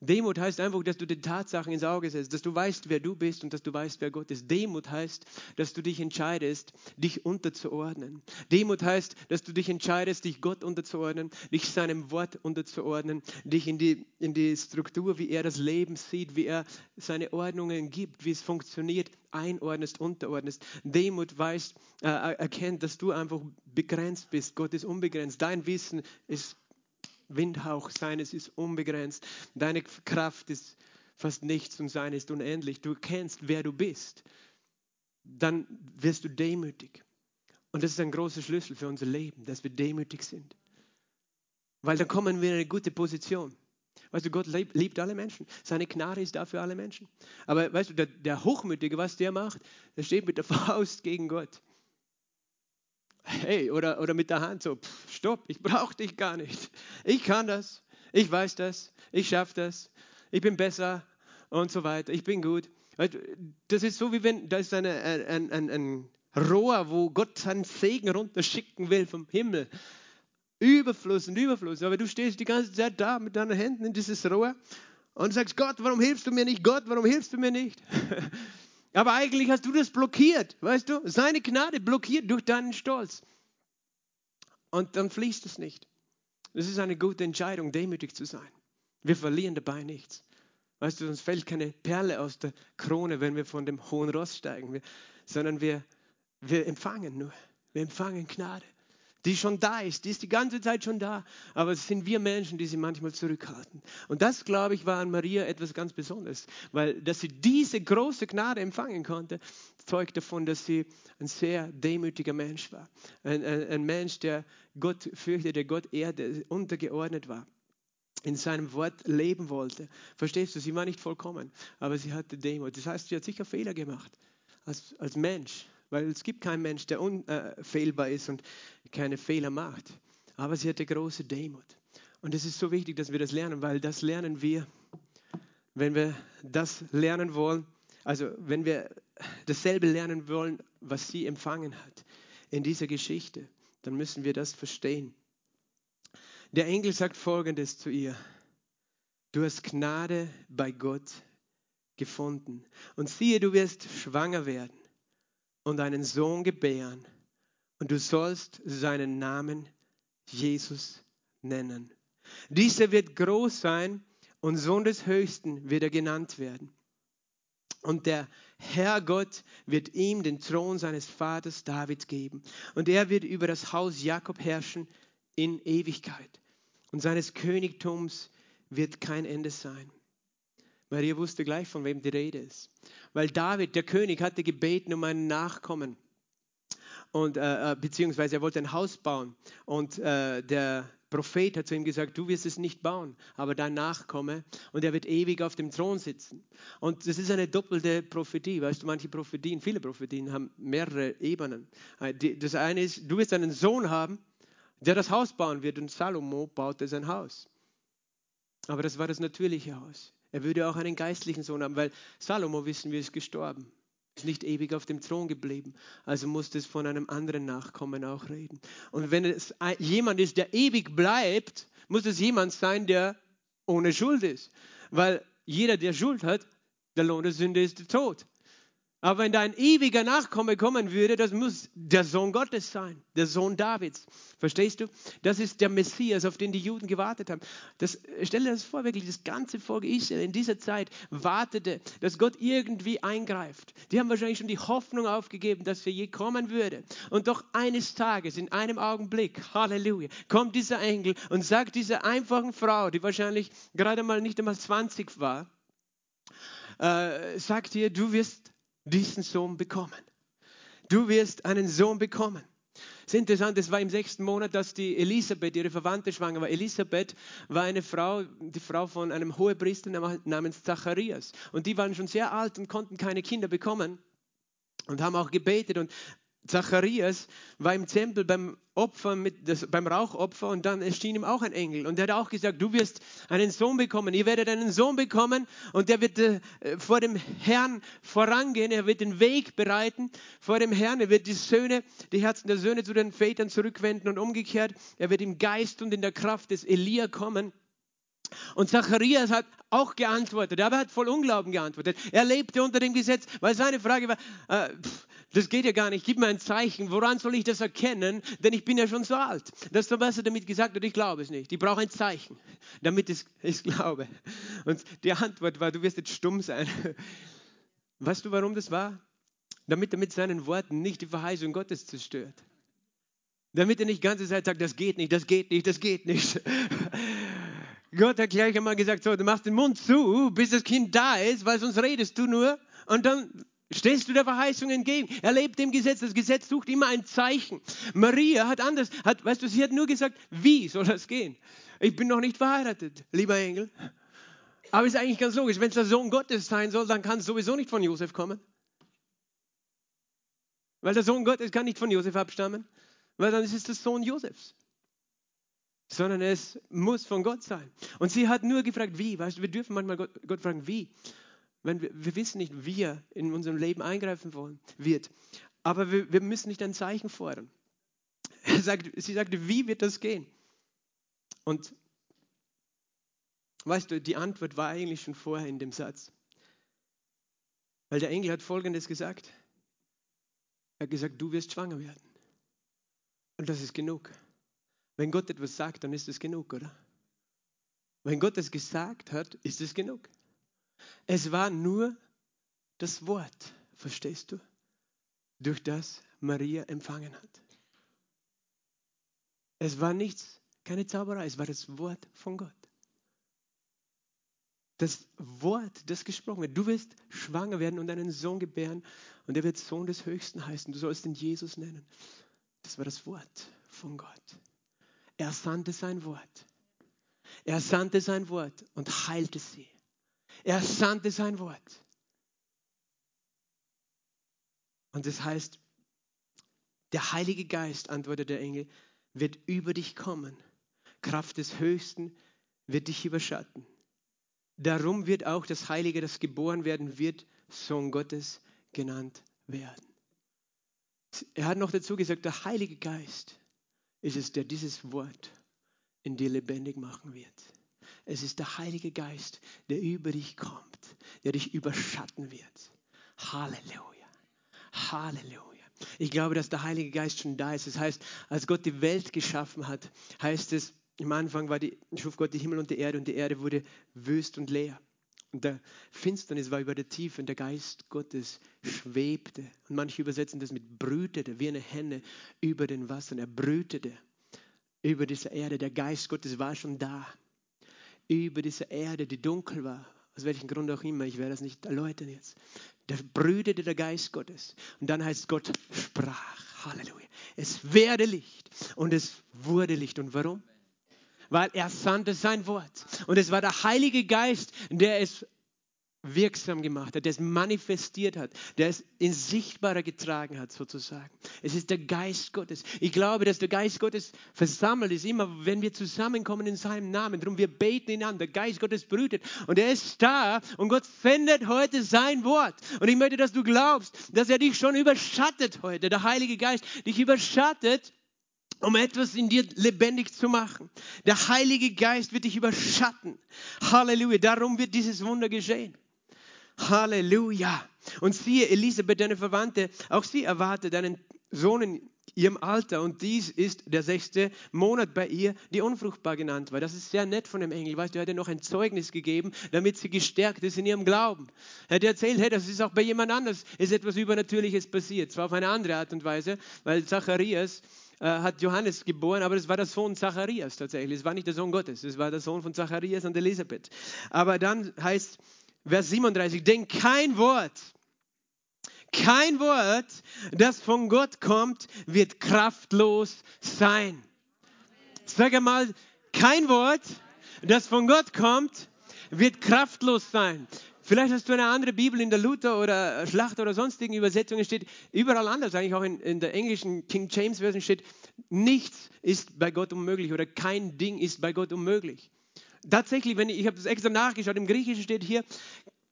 Demut heißt einfach, dass du den Tatsachen ins Auge setzt, dass du weißt, wer du bist und dass du weißt, wer Gott ist. Demut heißt, dass du dich entscheidest, dich unterzuordnen. Demut heißt, dass du dich entscheidest, dich Gott unterzuordnen, dich seinem Wort unterzuordnen, dich in die, in die Struktur, wie er das Leben sieht, wie er seine Ordnungen gibt, wie es funktioniert, einordnest, unterordnest. Demut weiß, äh, erkennt, dass du einfach begrenzt bist. Gott ist unbegrenzt. Dein Wissen ist Windhauch seines ist unbegrenzt. Deine Kraft ist fast nichts und sein ist unendlich. Du kennst, wer du bist. Dann wirst du demütig. Und das ist ein großer Schlüssel für unser Leben, dass wir demütig sind. Weil dann kommen wir in eine gute Position. Weißt du, Gott liebt alle Menschen. Seine Gnade ist da für alle Menschen. Aber weißt du, der, der Hochmütige, was der macht, der steht mit der Faust gegen Gott hey, oder, oder mit der Hand so, pff, stopp, ich brauche dich gar nicht. Ich kann das, ich weiß das, ich schaffe das, ich bin besser und so weiter, ich bin gut. Das ist so, wie wenn, da ist eine, ein, ein, ein Rohr, wo Gott seinen Segen runterschicken will vom Himmel. Überfluss und Überfluss. Aber du stehst die ganze Zeit da mit deinen Händen in dieses Rohr und sagst, Gott, warum hilfst du mir nicht? Gott, warum hilfst du mir nicht? Aber eigentlich hast du das blockiert, weißt du? Seine Gnade blockiert durch deinen Stolz. Und dann fließt es nicht. Es ist eine gute Entscheidung, demütig zu sein. Wir verlieren dabei nichts. Weißt du, uns fällt keine Perle aus der Krone, wenn wir von dem hohen Ross steigen, wir, sondern wir, wir empfangen nur. Wir empfangen Gnade die schon da ist, die ist die ganze Zeit schon da, aber es sind wir Menschen, die sie manchmal zurückhalten. Und das, glaube ich, war an Maria etwas ganz Besonderes, weil dass sie diese große Gnade empfangen konnte, zeugt davon, dass sie ein sehr demütiger Mensch war. Ein, ein, ein Mensch, der Gott fürchtete, der Gott ehrte, untergeordnet war in seinem Wort leben wollte. Verstehst du? Sie war nicht vollkommen, aber sie hatte Demut. Das heißt, sie hat sicher Fehler gemacht als, als Mensch weil es gibt keinen Mensch, der unfehlbar ist und keine Fehler macht. Aber sie hatte große Demut. Und es ist so wichtig, dass wir das lernen, weil das lernen wir, wenn wir das lernen wollen, also wenn wir dasselbe lernen wollen, was sie empfangen hat in dieser Geschichte, dann müssen wir das verstehen. Der Engel sagt folgendes zu ihr. Du hast Gnade bei Gott gefunden. Und siehe, du wirst schwanger werden und einen Sohn gebären und du sollst seinen Namen Jesus nennen. Dieser wird groß sein und Sohn des Höchsten wird er genannt werden. Und der Herr Gott wird ihm den Thron seines Vaters David geben. Und er wird über das Haus Jakob herrschen in Ewigkeit. Und seines Königtums wird kein Ende sein. Maria wusste gleich, von wem die Rede ist. Weil David, der König, hatte gebeten um einen Nachkommen. und äh, beziehungsweise er wollte ein Haus bauen und äh, der Prophet hat zu ihm gesagt, du wirst es nicht bauen, aber dein Nachkomme und er wird ewig auf dem Thron sitzen. Und das ist eine doppelte Prophetie, weißt du, manche Prophetien, viele Prophetien haben mehrere Ebenen. Das eine ist, du wirst einen Sohn haben, der das Haus bauen wird und Salomo baute sein Haus. Aber das war das natürliche Haus. Er würde auch einen geistlichen Sohn haben, weil Salomo, wissen wir, ist gestorben ist nicht ewig auf dem Thron geblieben. Also musste es von einem anderen Nachkommen auch reden. Und wenn es jemand ist, der ewig bleibt, muss es jemand sein, der ohne Schuld ist. Weil jeder, der Schuld hat, der Lohn der Sünde ist der Tod. Aber wenn da ein ewiger Nachkomme kommen würde, das muss der Sohn Gottes sein, der Sohn Davids. Verstehst du? Das ist der Messias, auf den die Juden gewartet haben. Das, stell dir das vor, wirklich, das ganze Volk Israel in dieser Zeit wartete, dass Gott irgendwie eingreift. Die haben wahrscheinlich schon die Hoffnung aufgegeben, dass er je kommen würde. Und doch eines Tages, in einem Augenblick, Halleluja, kommt dieser Engel und sagt dieser einfachen Frau, die wahrscheinlich gerade mal nicht einmal 20 war, äh, sagt ihr, du wirst diesen Sohn bekommen. Du wirst einen Sohn bekommen. Es ist interessant, es war im sechsten Monat, dass die Elisabeth, ihre Verwandte, schwanger war. Elisabeth war eine Frau, die Frau von einem Hohepriester namens Zacharias. Und die waren schon sehr alt und konnten keine Kinder bekommen und haben auch gebetet. Und Zacharias war im Tempel beim Opfer, mit, das, beim Rauchopfer und dann erschien ihm auch ein Engel und der hat auch gesagt, du wirst einen Sohn bekommen, ihr werdet einen Sohn bekommen und der wird äh, vor dem Herrn vorangehen, er wird den Weg bereiten vor dem Herrn, er wird die Söhne, die Herzen der Söhne zu den Vätern zurückwenden und umgekehrt, er wird im Geist und in der Kraft des Elia kommen. Und Zacharias hat auch geantwortet, aber er hat voll Unglauben geantwortet. Er lebte unter dem Gesetz, weil seine Frage war, äh, pff, das geht ja gar nicht. Gib mir ein Zeichen. Woran soll ich das erkennen? Denn ich bin ja schon so alt. Das was er damit gesagt hat. Ich glaube es nicht. Ich brauche ein Zeichen, damit ich es glaube. Und die Antwort war, du wirst jetzt stumm sein. Weißt du, warum das war? Damit er mit seinen Worten nicht die Verheißung Gottes zerstört. Damit er nicht die ganze Zeit sagt, das geht nicht, das geht nicht, das geht nicht. Gott hat gleich einmal gesagt, so, du machst den Mund zu, bis das Kind da ist, weil sonst redest du nur. Und dann Stehst du der Verheißung entgegen? Er lebt dem Gesetz. Das Gesetz sucht immer ein Zeichen. Maria hat anders, hat, weißt du, sie hat nur gesagt, wie soll das gehen? Ich bin noch nicht verheiratet, lieber Engel. Aber ist eigentlich ganz logisch. Wenn es der Sohn Gottes sein soll, dann kann es sowieso nicht von Josef kommen. Weil der Sohn Gottes kann nicht von Josef abstammen, weil dann ist es der Sohn Josefs. Sondern es muss von Gott sein. Und sie hat nur gefragt, wie. Weißt du, wir dürfen manchmal Gott, Gott fragen, wie wenn wir, wir wissen nicht, wie er in unserem Leben eingreifen wollen, wird. Aber wir, wir müssen nicht ein Zeichen fordern. Er sagt, sie sagte, wie wird das gehen? Und weißt du, die Antwort war eigentlich schon vorher in dem Satz. Weil der Engel hat Folgendes gesagt. Er hat gesagt, du wirst schwanger werden. Und das ist genug. Wenn Gott etwas sagt, dann ist es genug, oder? Wenn Gott es gesagt hat, ist es genug. Es war nur das Wort, verstehst du, durch das Maria empfangen hat. Es war nichts, keine Zauberei, es war das Wort von Gott. Das Wort, das gesprochen wird. Du wirst schwanger werden und einen Sohn gebären und er wird Sohn des Höchsten heißen. Du sollst ihn Jesus nennen. Das war das Wort von Gott. Er sandte sein Wort. Er sandte sein Wort und heilte sie. Er sandte sein Wort. Und das heißt, der Heilige Geist, antwortet der Engel, wird über dich kommen. Kraft des Höchsten wird dich überschatten. Darum wird auch das Heilige, das geboren werden wird, Sohn Gottes genannt werden. Er hat noch dazu gesagt, der Heilige Geist ist es, der dieses Wort in dir lebendig machen wird. Es ist der Heilige Geist, der über dich kommt, der dich überschatten wird. Halleluja. Halleluja. Ich glaube, dass der Heilige Geist schon da ist. Das heißt, als Gott die Welt geschaffen hat, heißt es, im Anfang war die, schuf Gott die Himmel und die Erde und die Erde wurde wüst und leer. Und der Finsternis war über der Tiefe und der Geist Gottes schwebte. Und manche übersetzen das mit brütete, wie eine Henne über den Wassern. Er brütete über dieser Erde. Der Geist Gottes war schon da über diese Erde, die dunkel war, aus welchem Grund auch immer, ich werde das nicht erläutern jetzt. Da brütete der Geist Gottes. Und dann heißt Gott sprach. Halleluja. Es werde Licht und es wurde Licht. Und warum? Weil er sandte sein Wort. Und es war der Heilige Geist, der es wirksam gemacht hat, der es manifestiert hat, der es ins Sichtbare getragen hat, sozusagen. Es ist der Geist Gottes. Ich glaube, dass der Geist Gottes versammelt ist, immer wenn wir zusammenkommen in seinem Namen. Darum wir beten ihn an. Der Geist Gottes brütet und er ist da und Gott sendet heute sein Wort. Und ich möchte, dass du glaubst, dass er dich schon überschattet heute. Der Heilige Geist dich überschattet um etwas in dir lebendig zu machen. Der Heilige Geist wird dich überschatten. Halleluja. Darum wird dieses Wunder geschehen. Halleluja. Und siehe, Elisabeth, deine Verwandte, auch sie erwartet einen Sohn in ihrem Alter. Und dies ist der sechste Monat bei ihr, die unfruchtbar genannt war. Das ist sehr nett von dem Engel. Weißt du, er hat ihr noch ein Zeugnis gegeben, damit sie gestärkt ist in ihrem Glauben. Er hat erzählt, hey, das ist auch bei jemand anders, ist etwas Übernatürliches passiert. Zwar auf eine andere Art und Weise, weil Zacharias äh, hat Johannes geboren, aber es war der Sohn Zacharias tatsächlich. Es war nicht der Sohn Gottes, es war der Sohn von Zacharias und Elisabeth. Aber dann heißt Vers 37, denn kein Wort, kein Wort, das von Gott kommt, wird kraftlos sein. Sag einmal, kein Wort, das von Gott kommt, wird kraftlos sein. Vielleicht hast du eine andere Bibel in der Luther oder Schlacht oder sonstigen Übersetzungen steht, überall anders, eigentlich auch in, in der englischen King James Version steht, nichts ist bei Gott unmöglich oder kein Ding ist bei Gott unmöglich. Tatsächlich, wenn ich, ich habe das extra nachgeschaut, im Griechischen steht hier,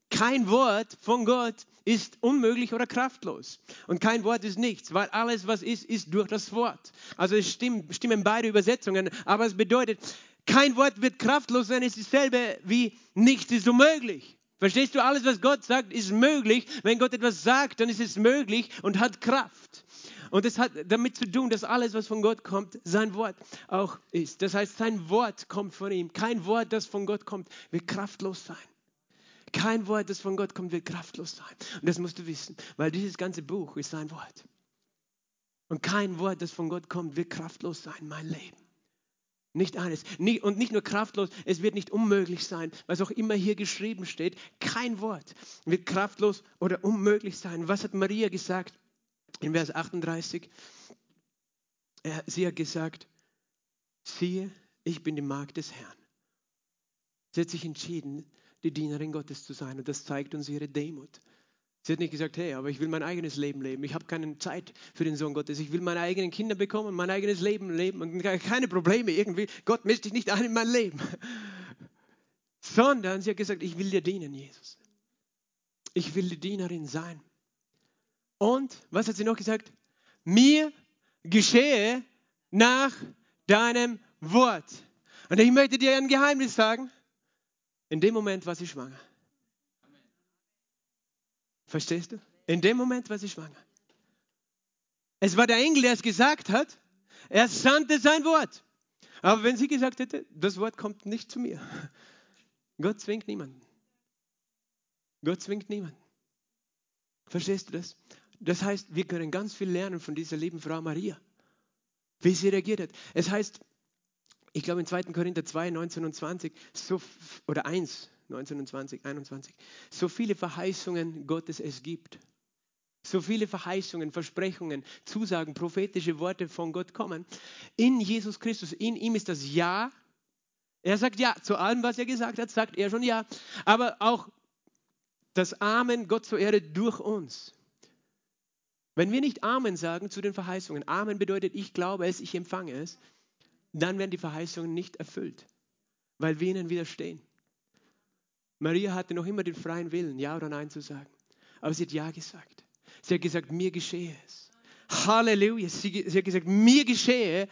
kein Wort von Gott ist unmöglich oder kraftlos. Und kein Wort ist nichts, weil alles, was ist, ist durch das Wort. Also es stimmen, stimmen beide Übersetzungen, aber es bedeutet, kein Wort wird kraftlos sein, es ist dasselbe wie nichts ist unmöglich. Verstehst du, alles, was Gott sagt, ist möglich. Wenn Gott etwas sagt, dann ist es möglich und hat Kraft. Und es hat damit zu tun, dass alles, was von Gott kommt, sein Wort auch ist. Das heißt, sein Wort kommt von ihm. Kein Wort, das von Gott kommt, wird kraftlos sein. Kein Wort, das von Gott kommt, wird kraftlos sein. Und das musst du wissen, weil dieses ganze Buch ist sein Wort. Und kein Wort, das von Gott kommt, wird kraftlos sein, mein Leben. Nicht eines. Und nicht nur kraftlos, es wird nicht unmöglich sein, was auch immer hier geschrieben steht. Kein Wort wird kraftlos oder unmöglich sein. Was hat Maria gesagt? In Vers 38, sie hat gesagt, siehe, ich bin die Magd des Herrn. Sie hat sich entschieden, die Dienerin Gottes zu sein und das zeigt uns ihre Demut. Sie hat nicht gesagt, hey, aber ich will mein eigenes Leben leben. Ich habe keine Zeit für den Sohn Gottes. Ich will meine eigenen Kinder bekommen, mein eigenes Leben leben und keine Probleme irgendwie. Gott mischt dich nicht ein in mein Leben. Sondern sie hat gesagt, ich will dir dienen, Jesus. Ich will die Dienerin sein. Und was hat sie noch gesagt? Mir geschehe nach deinem Wort. Und ich möchte dir ein Geheimnis sagen. In dem Moment war sie schwanger. Verstehst du? In dem Moment war sie schwanger. Es war der Engel, der es gesagt hat. Er sandte sein Wort. Aber wenn sie gesagt hätte, das Wort kommt nicht zu mir. Gott zwingt niemanden. Gott zwingt niemanden. Verstehst du das? Das heißt, wir können ganz viel lernen von dieser lieben Frau Maria, wie sie reagiert hat. Es heißt, ich glaube in 2. Korinther 2, 19 und 20, so, oder 1, 19 und 20, 21, so viele Verheißungen Gottes es gibt. So viele Verheißungen, Versprechungen, Zusagen, prophetische Worte von Gott kommen. In Jesus Christus, in ihm ist das Ja. Er sagt Ja zu allem, was er gesagt hat, sagt er schon Ja. Aber auch das Amen Gott zur Ehre durch uns. Wenn wir nicht Amen sagen zu den Verheißungen, Amen bedeutet, ich glaube es, ich empfange es, dann werden die Verheißungen nicht erfüllt, weil wir ihnen widerstehen. Maria hatte noch immer den freien Willen, Ja oder Nein zu sagen. Aber sie hat Ja gesagt. Sie hat gesagt, mir geschehe es. Halleluja. Sie, sie hat gesagt, mir geschehe,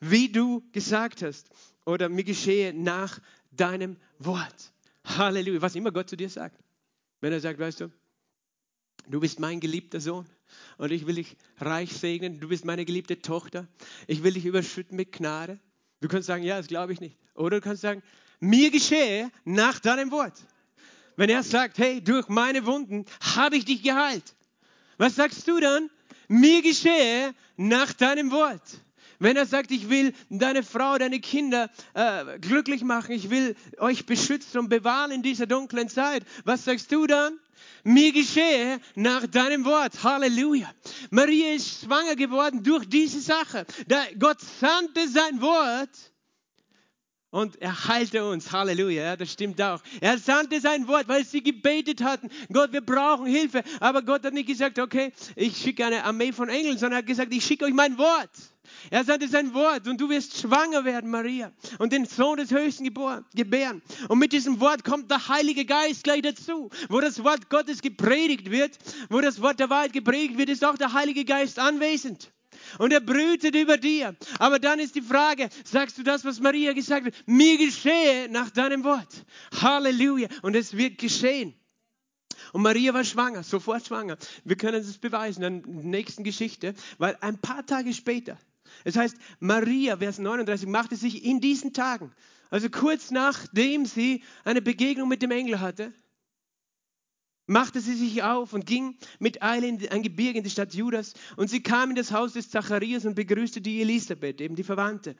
wie du gesagt hast. Oder mir geschehe nach deinem Wort. Halleluja. Was immer Gott zu dir sagt. Wenn er sagt, weißt du, du bist mein geliebter Sohn und ich will dich reich segnen. Du bist meine geliebte Tochter. Ich will dich überschütten mit Gnade. Du kannst sagen, ja, das glaube ich nicht. Oder du kannst sagen, mir geschehe nach deinem Wort. Wenn er sagt, hey, durch meine Wunden habe ich dich geheilt. Was sagst du dann? Mir geschehe nach deinem Wort. Wenn er sagt, ich will deine Frau, deine Kinder äh, glücklich machen, ich will euch beschützen und bewahren in dieser dunklen Zeit, was sagst du dann? Mir geschehe nach deinem Wort. Halleluja. Maria ist schwanger geworden durch diese Sache. Gott sandte sein Wort und er heilte uns. Halleluja. Ja, das stimmt auch. Er sandte sein Wort, weil sie gebetet hatten. Gott, wir brauchen Hilfe. Aber Gott hat nicht gesagt, okay, ich schicke eine Armee von Engeln, sondern er hat gesagt, ich schicke euch mein Wort. Er sandte sein Wort und du wirst schwanger werden, Maria, und den Sohn des Höchsten gebären. Und mit diesem Wort kommt der Heilige Geist gleich dazu. Wo das Wort Gottes gepredigt wird, wo das Wort der Wahrheit gepredigt wird, ist auch der Heilige Geist anwesend und er brütet über dir. Aber dann ist die Frage, sagst du das, was Maria gesagt hat? Mir geschehe nach deinem Wort. Halleluja. Und es wird geschehen. Und Maria war schwanger, sofort schwanger. Wir können es beweisen in der nächsten Geschichte, weil ein paar Tage später, es heißt, Maria, Vers 39, machte sich in diesen Tagen, also kurz nachdem sie eine Begegnung mit dem Engel hatte, machte sie sich auf und ging mit Eile in ein Gebirge in die Stadt Judas. Und sie kam in das Haus des Zacharias und begrüßte die Elisabeth, eben die Verwandte.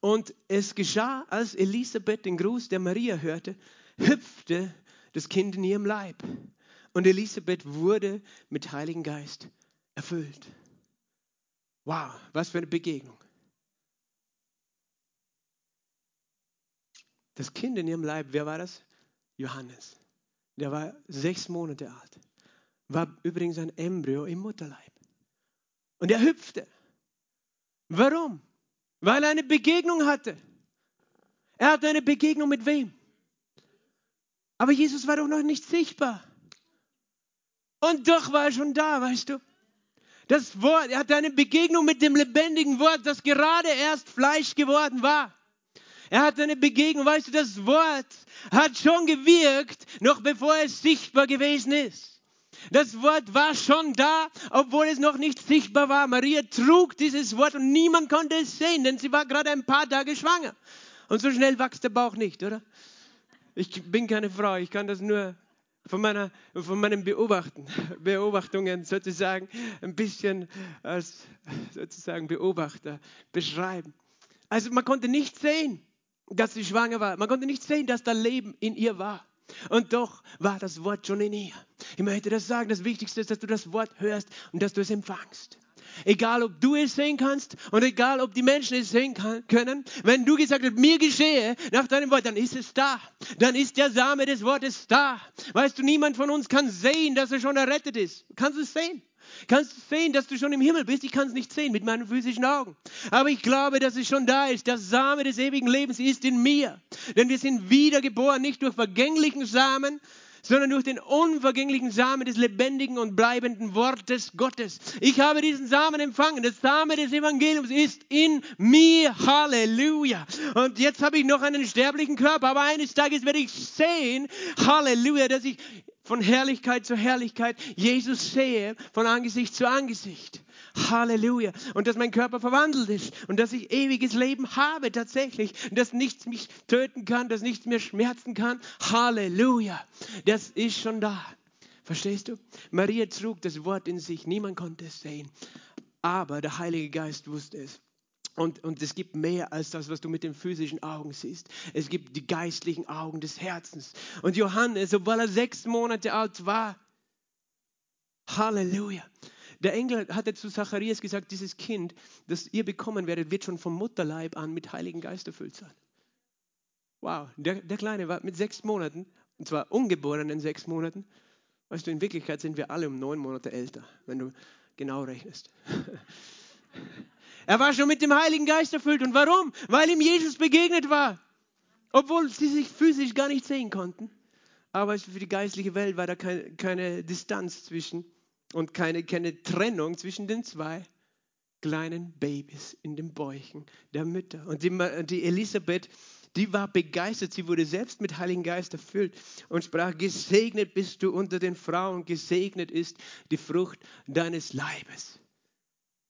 Und es geschah, als Elisabeth den Gruß der Maria hörte, hüpfte das Kind in ihrem Leib. Und Elisabeth wurde mit Heiligen Geist erfüllt. Wow, was für eine Begegnung. Das Kind in ihrem Leib, wer war das? Johannes. Der war sechs Monate alt. War übrigens ein Embryo im Mutterleib. Und er hüpfte. Warum? Weil er eine Begegnung hatte. Er hatte eine Begegnung mit wem? Aber Jesus war doch noch nicht sichtbar. Und doch war er schon da, weißt du? Das Wort, er hatte eine Begegnung mit dem lebendigen Wort, das gerade erst Fleisch geworden war. Er hatte eine Begegnung, weißt du, das Wort hat schon gewirkt, noch bevor es sichtbar gewesen ist. Das Wort war schon da, obwohl es noch nicht sichtbar war. Maria trug dieses Wort und niemand konnte es sehen, denn sie war gerade ein paar Tage schwanger. Und so schnell wächst der Bauch nicht, oder? Ich bin keine Frau, ich kann das nur von, meiner, von meinen Beobachten, Beobachtungen sozusagen ein bisschen als sozusagen Beobachter beschreiben. Also man konnte nicht sehen, dass sie schwanger war. Man konnte nicht sehen, dass da Leben in ihr war. Und doch war das Wort schon in ihr. Ich möchte das sagen, das Wichtigste ist, dass du das Wort hörst und dass du es empfangst. Egal, ob du es sehen kannst und egal, ob die Menschen es sehen kann, können. Wenn du gesagt hast, mir geschehe nach deinem Wort, dann ist es da. Dann ist der Same des Wortes da. Weißt du, niemand von uns kann sehen, dass er schon errettet ist. Kannst du es sehen? Kannst du sehen, dass du schon im Himmel bist? Ich kann es nicht sehen mit meinen physischen Augen. Aber ich glaube, dass es schon da ist. Der Same des ewigen Lebens ist in mir. Denn wir sind wiedergeboren, nicht durch vergänglichen Samen, sondern durch den unvergänglichen Samen des lebendigen und bleibenden Wortes Gottes. Ich habe diesen Samen empfangen. Der Same des Evangeliums ist in mir. Halleluja. Und jetzt habe ich noch einen sterblichen Körper, aber eines Tages werde ich sehen, Halleluja, dass ich von Herrlichkeit zu Herrlichkeit Jesus sehe, von Angesicht zu Angesicht. Halleluja. Und dass mein Körper verwandelt ist und dass ich ewiges Leben habe tatsächlich. Dass nichts mich töten kann, dass nichts mehr schmerzen kann. Halleluja. Das ist schon da. Verstehst du? Maria trug das Wort in sich. Niemand konnte es sehen. Aber der Heilige Geist wusste es. Und, und es gibt mehr als das, was du mit den physischen Augen siehst. Es gibt die geistlichen Augen des Herzens. Und Johannes, obwohl er sechs Monate alt war, Halleluja. Der Engel hatte zu Zacharias gesagt, dieses Kind, das ihr bekommen werdet, wird schon vom Mutterleib an mit Heiligen Geist erfüllt sein. Wow, der, der Kleine war mit sechs Monaten, und zwar ungeboren in sechs Monaten. Weißt du, in Wirklichkeit sind wir alle um neun Monate älter, wenn du genau rechnest. Er war schon mit dem Heiligen Geist erfüllt. Und warum? Weil ihm Jesus begegnet war. Obwohl sie sich physisch gar nicht sehen konnten. Aber für die geistliche Welt war da keine, keine Distanz zwischen und keine, keine Trennung zwischen den zwei kleinen Babys in den Bäuchen der Mütter. Und die, die Elisabeth, die war begeistert. Sie wurde selbst mit Heiligen Geist erfüllt und sprach, gesegnet bist du unter den Frauen, gesegnet ist die Frucht deines Leibes.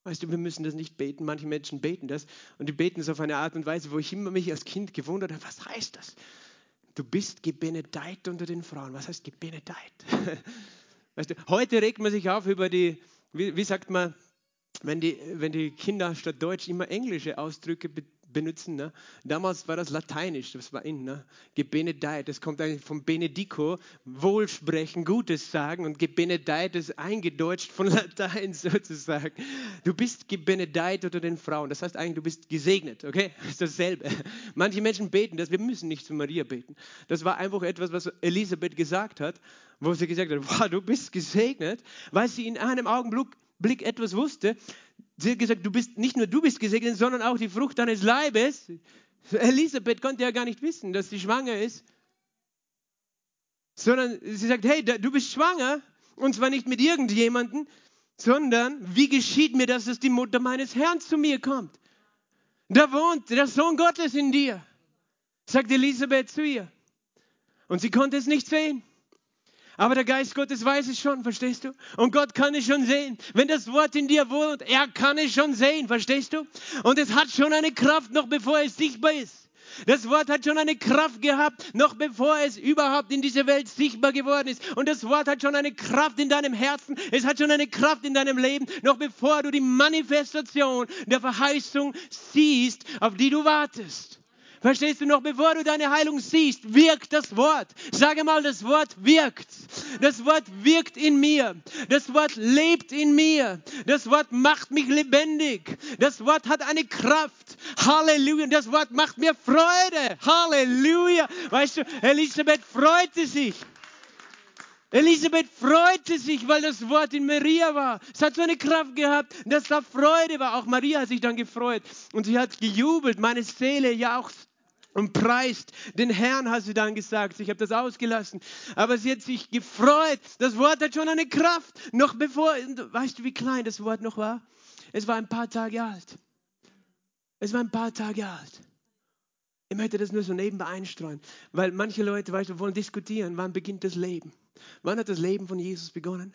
Weißt du, wir müssen das nicht beten. Manche Menschen beten das und die beten es auf eine Art und Weise, wo ich immer mich als Kind gewundert habe, was heißt das? Du bist gebenedeit unter den Frauen. Was heißt gebenedeit? Weißt du, heute regt man sich auf über die, wie, wie sagt man, wenn die, wenn die Kinder statt Deutsch immer englische Ausdrücke benutzen. Ne? Damals war das Lateinisch, das war in, ne? Gebenedeit, das kommt eigentlich vom Benedico, Wohlsprechen, Gutes sagen und Gebenedeit ist eingedeutscht von Latein sozusagen. Du bist gebenedeit unter den Frauen, das heißt eigentlich, du bist gesegnet, okay? Das ist dasselbe. Manche Menschen beten das, wir müssen nicht zu Maria beten. Das war einfach etwas, was Elisabeth gesagt hat, wo sie gesagt hat, wow, du bist gesegnet, weil sie in einem Augenblick Blick etwas wusste. Sie hat gesagt, du bist nicht nur du bist gesegnet, sondern auch die Frucht deines Leibes. Elisabeth konnte ja gar nicht wissen, dass sie schwanger ist. Sondern sie sagt, hey, du bist schwanger und zwar nicht mit irgendjemandem, sondern wie geschieht mir das, dass die Mutter meines Herrn zu mir kommt? Da wohnt der Sohn Gottes in dir, sagt Elisabeth zu ihr. Und sie konnte es nicht sehen. Aber der Geist Gottes weiß es schon, verstehst du? Und Gott kann es schon sehen. Wenn das Wort in dir wohnt, er kann es schon sehen, verstehst du? Und es hat schon eine Kraft, noch bevor es sichtbar ist. Das Wort hat schon eine Kraft gehabt, noch bevor es überhaupt in dieser Welt sichtbar geworden ist. Und das Wort hat schon eine Kraft in deinem Herzen. Es hat schon eine Kraft in deinem Leben, noch bevor du die Manifestation der Verheißung siehst, auf die du wartest. Verstehst du noch, bevor du deine Heilung siehst, wirkt das Wort. Sage mal, das Wort wirkt. Das Wort wirkt in mir. Das Wort lebt in mir. Das Wort macht mich lebendig. Das Wort hat eine Kraft. Halleluja. Das Wort macht mir Freude. Halleluja. Weißt du, Elisabeth freute sich. Elisabeth freute sich, weil das Wort in Maria war. Es hat so eine Kraft gehabt, dass da Freude war. Auch Maria hat sich dann gefreut und sie hat gejubelt. Meine Seele jauchzt und preist den Herrn, hat sie dann gesagt. Ich habe das ausgelassen. Aber sie hat sich gefreut. Das Wort hat schon eine Kraft. Noch bevor, weißt du, wie klein das Wort noch war? Es war ein paar Tage alt. Es war ein paar Tage alt. Ich möchte das nur so nebenbei einstreuen, weil manche Leute, weißt du, wollen diskutieren, wann beginnt das Leben? Wann hat das Leben von Jesus begonnen?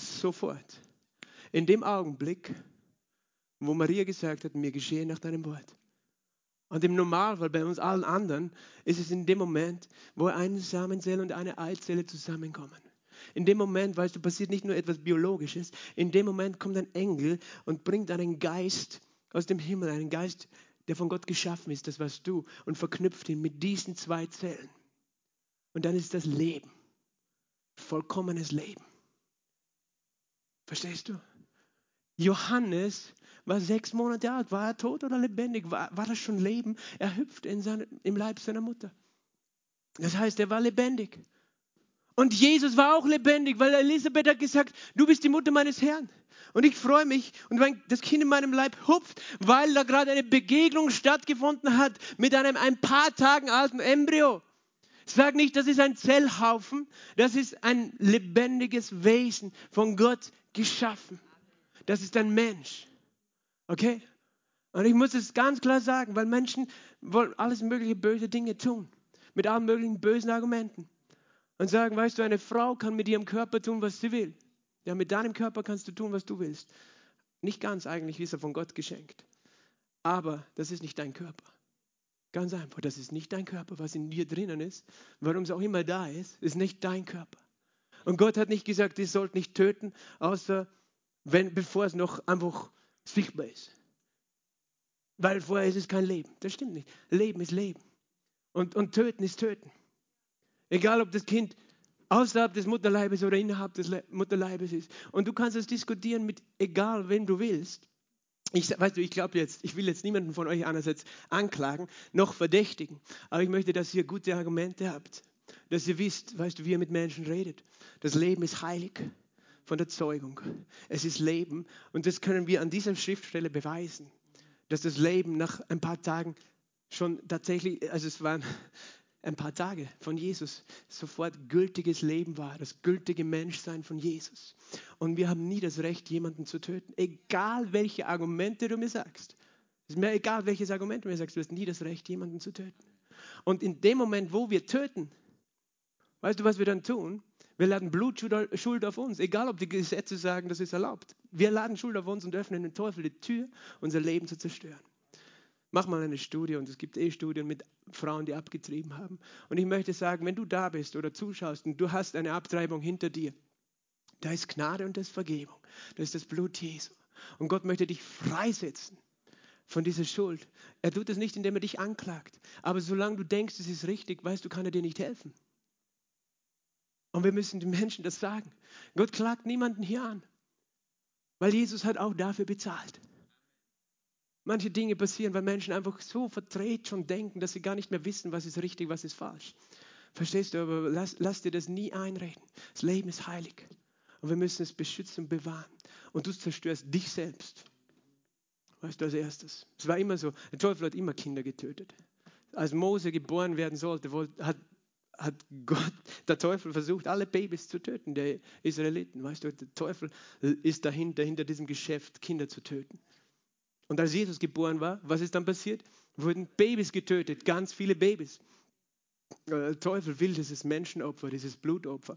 Sofort. In dem Augenblick, wo Maria gesagt hat, mir geschehe nach deinem Wort. Und im Normalfall bei uns allen anderen ist es in dem Moment, wo eine Samenzelle und eine Eizelle zusammenkommen. In dem Moment, weißt du, passiert nicht nur etwas Biologisches. In dem Moment kommt ein Engel und bringt einen Geist aus dem Himmel, einen Geist, der von Gott geschaffen ist, das warst du, und verknüpft ihn mit diesen zwei Zellen. Und dann ist das Leben, vollkommenes Leben. Verstehst du? Johannes war sechs Monate alt. War er tot oder lebendig? War, war das schon Leben? Er hüpfte in seine, im Leib seiner Mutter. Das heißt, er war lebendig. Und Jesus war auch lebendig, weil Elisabeth hat gesagt, du bist die Mutter meines Herrn. Und ich freue mich und wenn das Kind in meinem Leib hupft, weil da gerade eine Begegnung stattgefunden hat mit einem ein paar Tagen alten Embryo. Sag nicht, das ist ein Zellhaufen, das ist ein lebendiges Wesen von Gott geschaffen. Das ist ein Mensch. Okay? Und ich muss es ganz klar sagen, weil Menschen wollen alles mögliche böse Dinge tun. Mit allen möglichen bösen Argumenten. Und sagen, weißt du, eine Frau kann mit ihrem Körper tun, was sie will. Ja, mit deinem Körper kannst du tun, was du willst. Nicht ganz eigentlich, ist er von Gott geschenkt. Aber das ist nicht dein Körper. Ganz einfach, das ist nicht dein Körper, was in dir drinnen ist. Warum es auch immer da ist, ist nicht dein Körper. Und Gott hat nicht gesagt, ihr sollt nicht töten, außer wenn, bevor es noch einfach sichtbar ist. Weil vorher ist es kein Leben. Das stimmt nicht. Leben ist Leben. Und, und Töten ist Töten. Egal, ob das Kind außerhalb des Mutterleibes oder innerhalb des Mutterleibes ist. Und du kannst es diskutieren mit egal, wem du willst. Ich, weißt du, ich glaube jetzt, ich will jetzt niemanden von euch einerseits anklagen, noch verdächtigen. Aber ich möchte, dass ihr gute Argumente habt. Dass ihr wisst, weißt du, wie ihr mit Menschen redet. Das Leben ist heilig von der Zeugung. Es ist Leben und das können wir an dieser Schriftstelle beweisen, dass das Leben nach ein paar Tagen schon tatsächlich, also es waren ein paar Tage von Jesus, sofort gültiges Leben war, das gültige Menschsein von Jesus. Und wir haben nie das Recht, jemanden zu töten, egal welche Argumente du mir sagst. Es ist mir egal, welches Argument du mir sagst, du hast nie das Recht, jemanden zu töten. Und in dem Moment, wo wir töten, weißt du, was wir dann tun? Wir laden Blutschuld auf uns, egal ob die Gesetze sagen, das ist erlaubt. Wir laden Schuld auf uns und öffnen den Teufel die Tür, unser Leben zu zerstören. Mach mal eine Studie und es gibt eh Studien mit Frauen, die abgetrieben haben. Und ich möchte sagen, wenn du da bist oder zuschaust und du hast eine Abtreibung hinter dir, Da ist Gnade und da ist Vergebung. Das ist das Blut Jesu. Und Gott möchte dich freisetzen von dieser Schuld. Er tut es nicht, indem er dich anklagt. Aber solange du denkst, es ist richtig, weißt du, kann er dir nicht helfen. Und wir müssen den Menschen das sagen. Gott klagt niemanden hier an, weil Jesus hat auch dafür bezahlt. Manche Dinge passieren, weil Menschen einfach so verdreht schon denken, dass sie gar nicht mehr wissen, was ist richtig, was ist falsch. Verstehst du, aber lass, lass dir das nie einreden. Das Leben ist heilig. Und wir müssen es beschützen und bewahren. Und du zerstörst dich selbst. Weißt du, als erstes. Es war immer so. Der Teufel hat immer Kinder getötet. Als Mose geboren werden sollte, hat, hat Gott, der Teufel versucht, alle Babys zu töten, der Israeliten. Weißt du, der Teufel ist dahinter, hinter diesem Geschäft, Kinder zu töten. Und als Jesus geboren war, was ist dann passiert? Wurden Babys getötet, ganz viele Babys. Der Teufel will dieses Menschenopfer, dieses Blutopfer.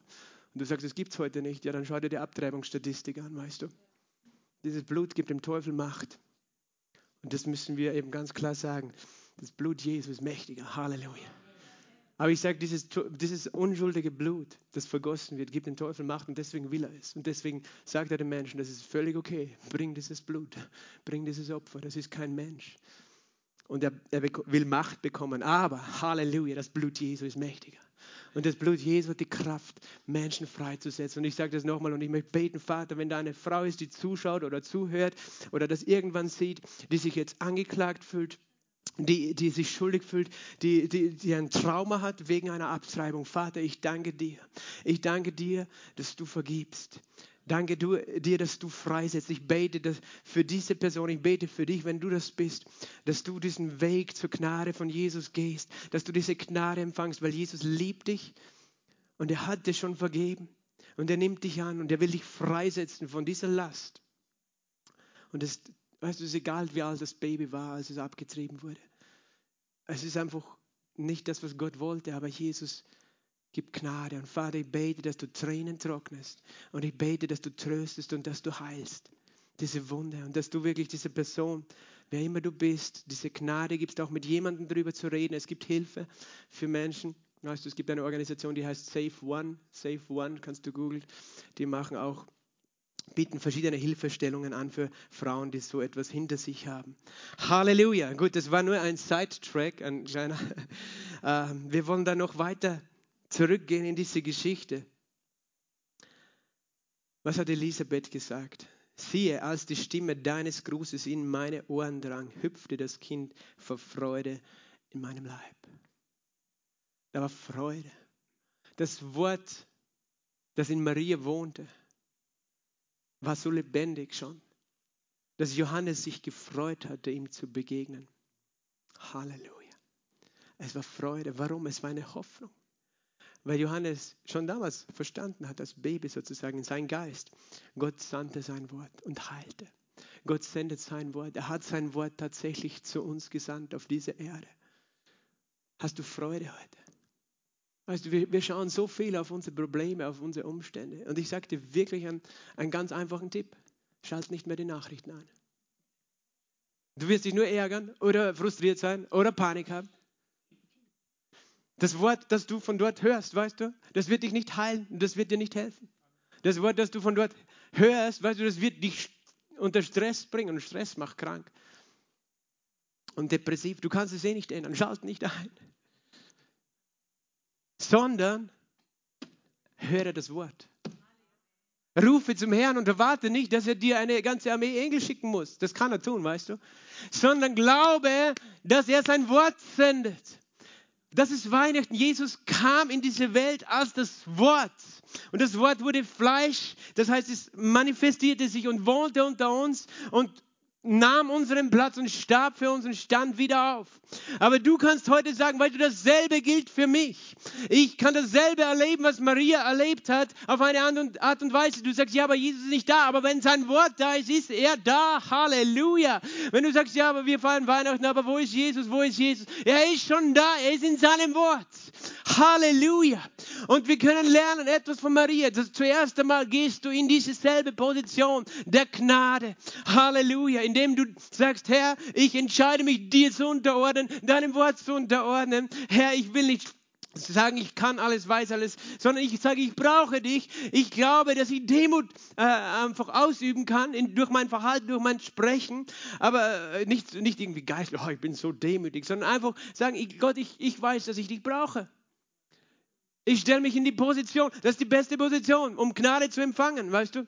Und du sagst, es gibt es heute nicht. Ja, dann schau dir die Abtreibungsstatistik an, weißt du. Dieses Blut gibt dem Teufel Macht. Und das müssen wir eben ganz klar sagen. Das Blut Jesu ist mächtiger. Halleluja. Aber ich sage, dieses, dieses unschuldige Blut, das vergossen wird, gibt dem Teufel Macht und deswegen will er es. Und deswegen sagt er den Menschen, das ist völlig okay. Bring dieses Blut, bring dieses Opfer. Das ist kein Mensch. Und er, er will Macht bekommen. Aber, Halleluja, das Blut Jesu ist mächtiger. Und das Blut Jesu hat die Kraft, Menschen freizusetzen. Und ich sage das nochmal und ich möchte beten, Vater, wenn da eine Frau ist, die zuschaut oder zuhört oder das irgendwann sieht, die sich jetzt angeklagt fühlt, die, die sich schuldig fühlt, die, die, die ein Trauma hat wegen einer Abtreibung. Vater, ich danke dir. Ich danke dir, dass du vergibst. Danke du, dir, dass du freisetzt. Ich bete dass für diese Person, ich bete für dich, wenn du das bist, dass du diesen Weg zur Gnade von Jesus gehst, dass du diese Gnade empfangst, weil Jesus liebt dich und er hat dir schon vergeben und er nimmt dich an und er will dich freisetzen von dieser Last. Und es, weißt du, es ist egal, wie alt das Baby war, als es abgetrieben wurde. Es ist einfach nicht das, was Gott wollte, aber Jesus Gib Gnade. Und Vater, ich bete, dass du Tränen trocknest. Und ich bete, dass du tröstest und dass du heilst. Diese Wunde. Und dass du wirklich diese Person, wer immer du bist, diese Gnade gibst, auch mit jemandem darüber zu reden. Es gibt Hilfe für Menschen. Weißt du, es gibt eine Organisation, die heißt Safe One. Safe One, kannst du googeln. Die machen auch bieten verschiedene Hilfestellungen an für Frauen, die so etwas hinter sich haben. Halleluja. Gut, das war nur ein Sidetrack, ein kleiner. Äh, wir wollen da noch weiter zurückgehen in diese Geschichte. Was hat Elisabeth gesagt? Siehe, als die Stimme deines Grußes in meine Ohren drang, hüpfte das Kind vor Freude in meinem Leib. Da war Freude. Das Wort, das in Maria wohnte, war so lebendig schon, dass Johannes sich gefreut hatte, ihm zu begegnen. Halleluja. Es war Freude. Warum? Es war eine Hoffnung. Weil Johannes schon damals verstanden hat, als Baby sozusagen in seinem Geist, Gott sandte sein Wort und heilte. Gott sendet sein Wort. Er hat sein Wort tatsächlich zu uns gesandt auf diese Erde. Hast du Freude heute? Weißt du, wir, wir schauen so viel auf unsere Probleme, auf unsere Umstände. Und ich sage dir wirklich einen, einen ganz einfachen Tipp. Schalt nicht mehr die Nachrichten an. Du wirst dich nur ärgern oder frustriert sein oder Panik haben. Das Wort, das du von dort hörst, weißt du, das wird dich nicht heilen und das wird dir nicht helfen. Das Wort, das du von dort hörst, weißt du, das wird dich unter Stress bringen und Stress macht krank. Und depressiv, du kannst es eh nicht ändern, schalt nicht ein. Sondern höre das Wort. Rufe zum Herrn und erwarte nicht, dass er dir eine ganze Armee Engel schicken muss. Das kann er tun, weißt du. Sondern glaube, dass er sein Wort sendet. Das ist Weihnachten. Jesus kam in diese Welt als das Wort. Und das Wort wurde Fleisch. Das heißt, es manifestierte sich und wohnte unter uns. Und nahm unseren Platz und starb für uns und stand wieder auf. Aber du kannst heute sagen, weil du dasselbe gilt für mich. Ich kann dasselbe erleben, was Maria erlebt hat, auf eine Art und Weise. Du sagst, ja, aber Jesus ist nicht da. Aber wenn sein Wort da ist, ist er da. Halleluja. Wenn du sagst, ja, aber wir feiern Weihnachten, aber wo ist Jesus? Wo ist Jesus? Er ist schon da. Er ist in seinem Wort. Halleluja. Und wir können lernen etwas von Maria. Das zuerst einmal gehst du in diese selbe Position der Gnade. Halleluja. Indem du sagst, Herr, ich entscheide mich dir zu unterordnen, deinem Wort zu unterordnen. Herr, ich will nicht sagen, ich kann alles, weiß alles, sondern ich sage, ich brauche dich. Ich glaube, dass ich Demut äh, einfach ausüben kann in, durch mein Verhalten, durch mein Sprechen, aber äh, nicht, nicht irgendwie geistlich, oh, ich bin so demütig, sondern einfach sagen, ich, Gott, ich, ich weiß, dass ich dich brauche. Ich stelle mich in die Position, das ist die beste Position, um Gnade zu empfangen, weißt du?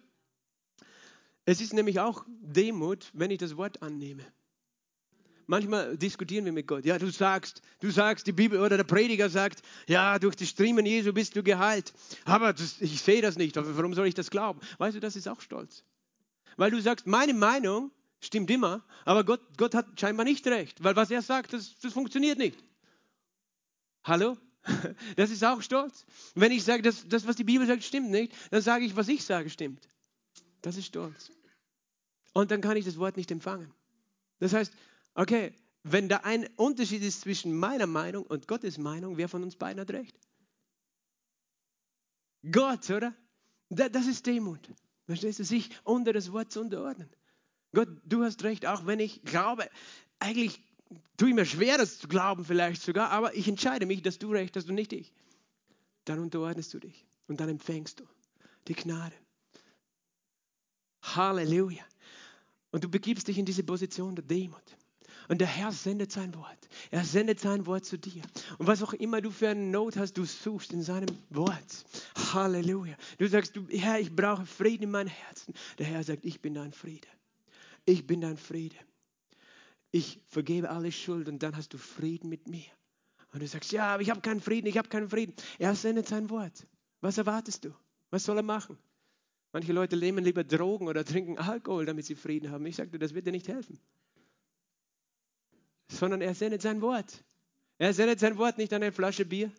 Es ist nämlich auch Demut, wenn ich das Wort annehme. Manchmal diskutieren wir mit Gott. Ja, du sagst, du sagst, die Bibel oder der Prediger sagt, ja, durch die Striemen Jesu bist du geheilt. Aber das, ich sehe das nicht. Warum soll ich das glauben? Weißt du, das ist auch Stolz. Weil du sagst, meine Meinung stimmt immer, aber Gott, Gott hat scheinbar nicht recht. Weil was er sagt, das, das funktioniert nicht. Hallo? Das ist auch Stolz. Wenn ich sage, das, das, was die Bibel sagt, stimmt nicht, dann sage ich, was ich sage, stimmt. Das ist Stolz. Und dann kann ich das Wort nicht empfangen. Das heißt, okay, wenn da ein Unterschied ist zwischen meiner Meinung und Gottes Meinung, wer von uns beiden hat recht? Gott, oder? Das ist Demut. Verstehst du? Sich unter das Wort zu unterordnen. Gott, du hast recht, auch wenn ich glaube, eigentlich tue ich mir schwer, das zu glauben, vielleicht sogar, aber ich entscheide mich, dass du recht hast und nicht ich. Dann unterordnest du dich und dann empfängst du die Gnade. Halleluja. Und du begibst dich in diese Position der Demut. Und der Herr sendet sein Wort. Er sendet sein Wort zu dir. Und was auch immer du für eine Not hast, du suchst in seinem Wort. Halleluja. Du sagst, du, Herr, ich brauche Frieden in meinem Herzen. Der Herr sagt, ich bin dein Friede. Ich bin dein Friede. Ich vergebe alle Schuld und dann hast du Frieden mit mir. Und du sagst, ja, aber ich habe keinen Frieden, ich habe keinen Frieden. Er sendet sein Wort. Was erwartest du? Was soll er machen? Manche Leute nehmen lieber Drogen oder trinken Alkohol, damit sie Frieden haben. Ich sagte, das wird dir nicht helfen. Sondern er sendet sein Wort. Er sendet sein Wort nicht an eine Flasche Bier.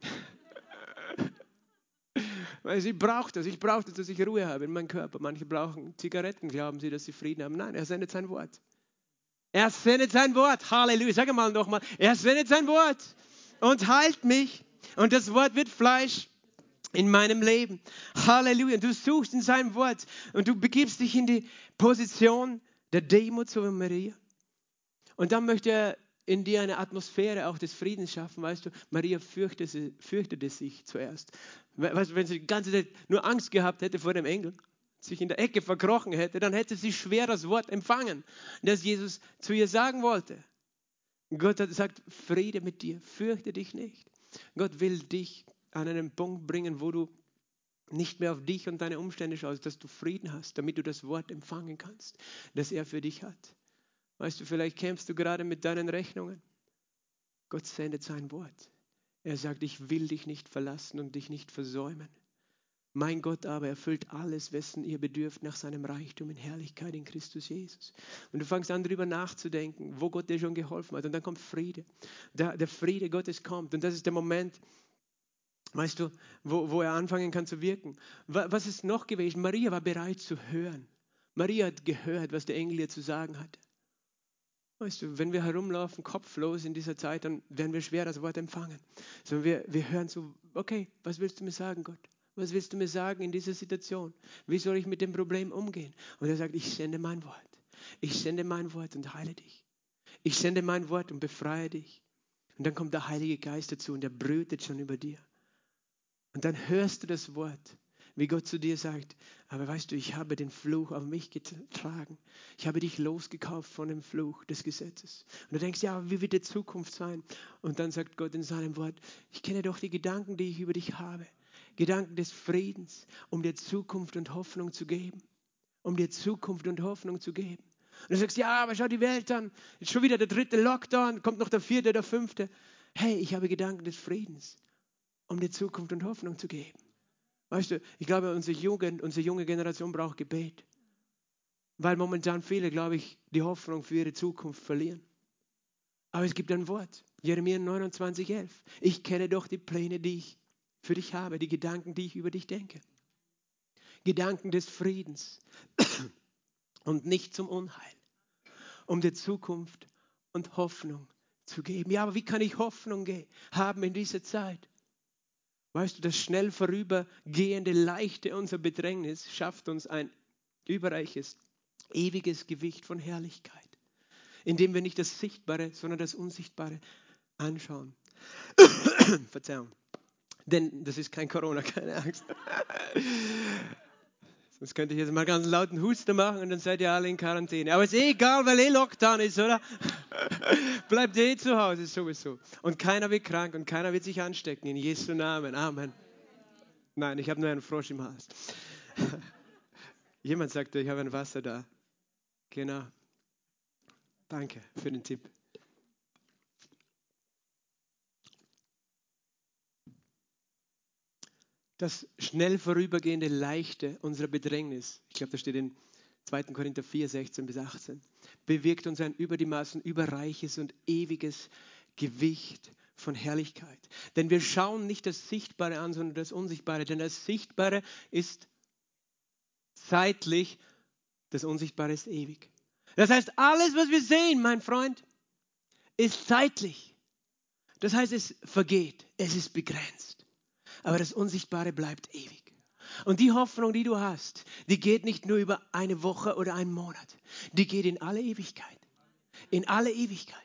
Weil ich brauche das. Ich brauche das, dass ich Ruhe habe in meinem Körper. Manche brauchen Zigaretten, glauben sie, dass sie Frieden haben. Nein, er sendet sein Wort. Er sendet sein Wort. Halleluja. Sag mal nochmal. Er sendet sein Wort und heilt mich. Und das Wort wird Fleisch in meinem Leben. Halleluja. Du suchst in seinem Wort und du begibst dich in die Position der Demut wie Maria. Und dann möchte er in dir eine Atmosphäre auch des Friedens schaffen, weißt du. Maria fürchtete, fürchtete sich zuerst. Weißt du, wenn sie die ganze Zeit nur Angst gehabt hätte vor dem Engel, sich in der Ecke verkrochen hätte, dann hätte sie schwer das Wort empfangen, das Jesus zu ihr sagen wollte. Gott hat gesagt, Friede mit dir, fürchte dich nicht. Gott will dich an einen Punkt bringen, wo du nicht mehr auf dich und deine Umstände schaust, dass du Frieden hast, damit du das Wort empfangen kannst, das er für dich hat. Weißt du, vielleicht kämpfst du gerade mit deinen Rechnungen. Gott sendet sein Wort. Er sagt, ich will dich nicht verlassen und dich nicht versäumen. Mein Gott aber erfüllt alles, wessen ihr bedürft, nach seinem Reichtum in Herrlichkeit in Christus Jesus. Und du fängst an, darüber nachzudenken, wo Gott dir schon geholfen hat. Und dann kommt Friede. Der, der Friede Gottes kommt. Und das ist der Moment, Weißt du, wo, wo er anfangen kann zu wirken. Was ist noch gewesen? Maria war bereit zu hören. Maria hat gehört, was der Engel ihr zu sagen hat. Weißt du, wenn wir herumlaufen, kopflos in dieser Zeit, dann werden wir schwer das Wort empfangen. Sondern wir, wir hören so, okay, was willst du mir sagen, Gott? Was willst du mir sagen in dieser Situation? Wie soll ich mit dem Problem umgehen? Und er sagt, ich sende mein Wort. Ich sende mein Wort und heile dich. Ich sende mein Wort und befreie dich. Und dann kommt der Heilige Geist dazu und er brütet schon über dir. Und dann hörst du das Wort, wie Gott zu dir sagt, aber weißt du, ich habe den Fluch auf mich getragen. Ich habe dich losgekauft von dem Fluch des Gesetzes. Und du denkst, ja, wie wird die Zukunft sein? Und dann sagt Gott in seinem Wort, ich kenne doch die Gedanken, die ich über dich habe. Gedanken des Friedens, um dir Zukunft und Hoffnung zu geben. Um dir Zukunft und Hoffnung zu geben. Und du sagst, ja, aber schau die Welt an. Jetzt schon wieder der dritte Lockdown, kommt noch der vierte, der fünfte. Hey, ich habe Gedanken des Friedens um dir Zukunft und Hoffnung zu geben. Weißt du, ich glaube, unsere Jugend, unsere junge Generation braucht Gebet. Weil momentan viele, glaube ich, die Hoffnung für ihre Zukunft verlieren. Aber es gibt ein Wort, Jeremia 29, 11. Ich kenne doch die Pläne, die ich für dich habe, die Gedanken, die ich über dich denke. Gedanken des Friedens und nicht zum Unheil, um dir Zukunft und Hoffnung zu geben. Ja, aber wie kann ich Hoffnung haben in dieser Zeit? Weißt du, das schnell vorübergehende, leichte unser Bedrängnis schafft uns ein überreiches, ewiges Gewicht von Herrlichkeit, indem wir nicht das Sichtbare, sondern das Unsichtbare anschauen. Verzeihung. Denn das ist kein Corona, keine Angst. Sonst könnte ich jetzt mal ganz lauten Huster machen und dann seid ihr alle in Quarantäne. Aber ist eh egal, weil eh Lockdown ist, oder? Bleibt eh zu Hause sowieso. Und keiner wird krank und keiner wird sich anstecken. In Jesu Namen. Amen. Nein, ich habe nur einen Frosch im Hals. Jemand sagte, ich habe ein Wasser da. Genau. Danke für den Tipp. Das schnell vorübergehende Leichte unserer Bedrängnis, ich glaube, das steht in 2. Korinther 4, 16 bis 18, bewirkt uns ein über die Maßen überreiches und ewiges Gewicht von Herrlichkeit. Denn wir schauen nicht das Sichtbare an, sondern das Unsichtbare. Denn das Sichtbare ist zeitlich, das Unsichtbare ist ewig. Das heißt, alles, was wir sehen, mein Freund, ist zeitlich. Das heißt, es vergeht, es ist begrenzt. Aber das Unsichtbare bleibt ewig. Und die Hoffnung, die du hast, die geht nicht nur über eine Woche oder einen Monat, die geht in alle Ewigkeit. In alle Ewigkeit.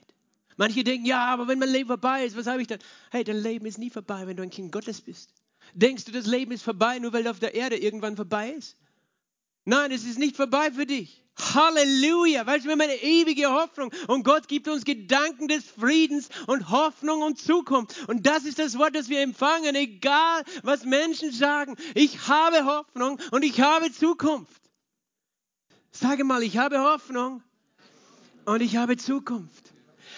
Manche denken, ja, aber wenn mein Leben vorbei ist, was habe ich dann? Hey, dein Leben ist nie vorbei, wenn du ein Kind Gottes bist. Denkst du, das Leben ist vorbei, nur weil auf der Erde irgendwann vorbei ist? Nein, es ist nicht vorbei für dich. Halleluja, weißt du, wir haben eine ewige Hoffnung und Gott gibt uns Gedanken des Friedens und Hoffnung und Zukunft. Und das ist das Wort, das wir empfangen, egal was Menschen sagen. Ich habe Hoffnung und ich habe Zukunft. Sage mal, ich habe Hoffnung und ich habe Zukunft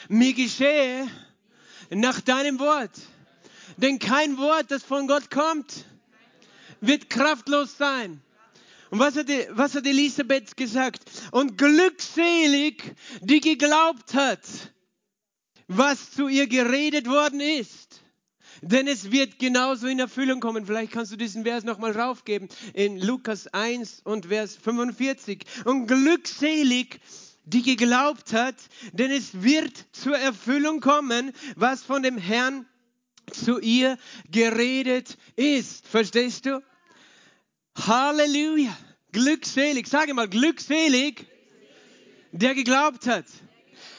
mir geschehe nach deinem Wort. Denn kein Wort, das von Gott kommt, wird kraftlos sein. Und was hat, was hat Elisabeth gesagt? Und glückselig, die geglaubt hat, was zu ihr geredet worden ist. Denn es wird genauso in Erfüllung kommen. Vielleicht kannst du diesen Vers nochmal raufgeben in Lukas 1 und Vers 45. Und glückselig, die geglaubt hat, denn es wird zur Erfüllung kommen, was von dem Herrn zu ihr geredet ist. Verstehst du? Halleluja. Glückselig. Sage mal, glückselig, der geglaubt hat.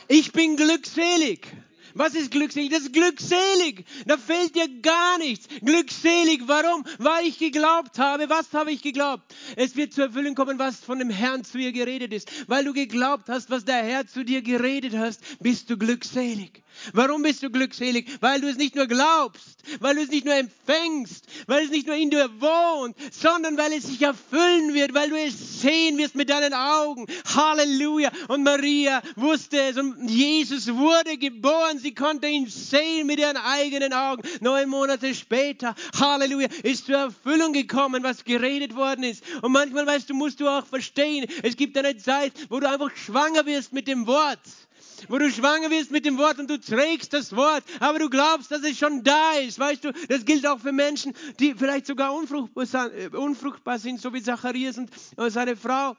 Ich bin glückselig. Was ist glückselig? Das ist glückselig. Da fehlt dir gar nichts. Glückselig. Warum? Weil ich geglaubt habe. Was habe ich geglaubt? Es wird zur Erfüllung kommen, was von dem Herrn zu ihr geredet ist. Weil du geglaubt hast, was der Herr zu dir geredet hast, bist du glückselig. Warum bist du glückselig? Weil du es nicht nur glaubst, weil du es nicht nur empfängst, weil es nicht nur in dir wohnt, sondern weil es sich erfüllen wird, weil du es sehen wirst mit deinen Augen. Halleluja. Und Maria wusste es und Jesus wurde geboren. Sie konnte ihn sehen mit ihren eigenen Augen. Neun Monate später, Halleluja, ist zur Erfüllung gekommen, was geredet worden ist. Und manchmal, weißt du, musst du auch verstehen, es gibt eine Zeit, wo du einfach schwanger wirst mit dem Wort wo du schwanger wirst mit dem Wort und du trägst das Wort, aber du glaubst, dass es schon da ist. Weißt du, das gilt auch für Menschen, die vielleicht sogar unfruchtbar sind, so wie Zacharias und seine Frau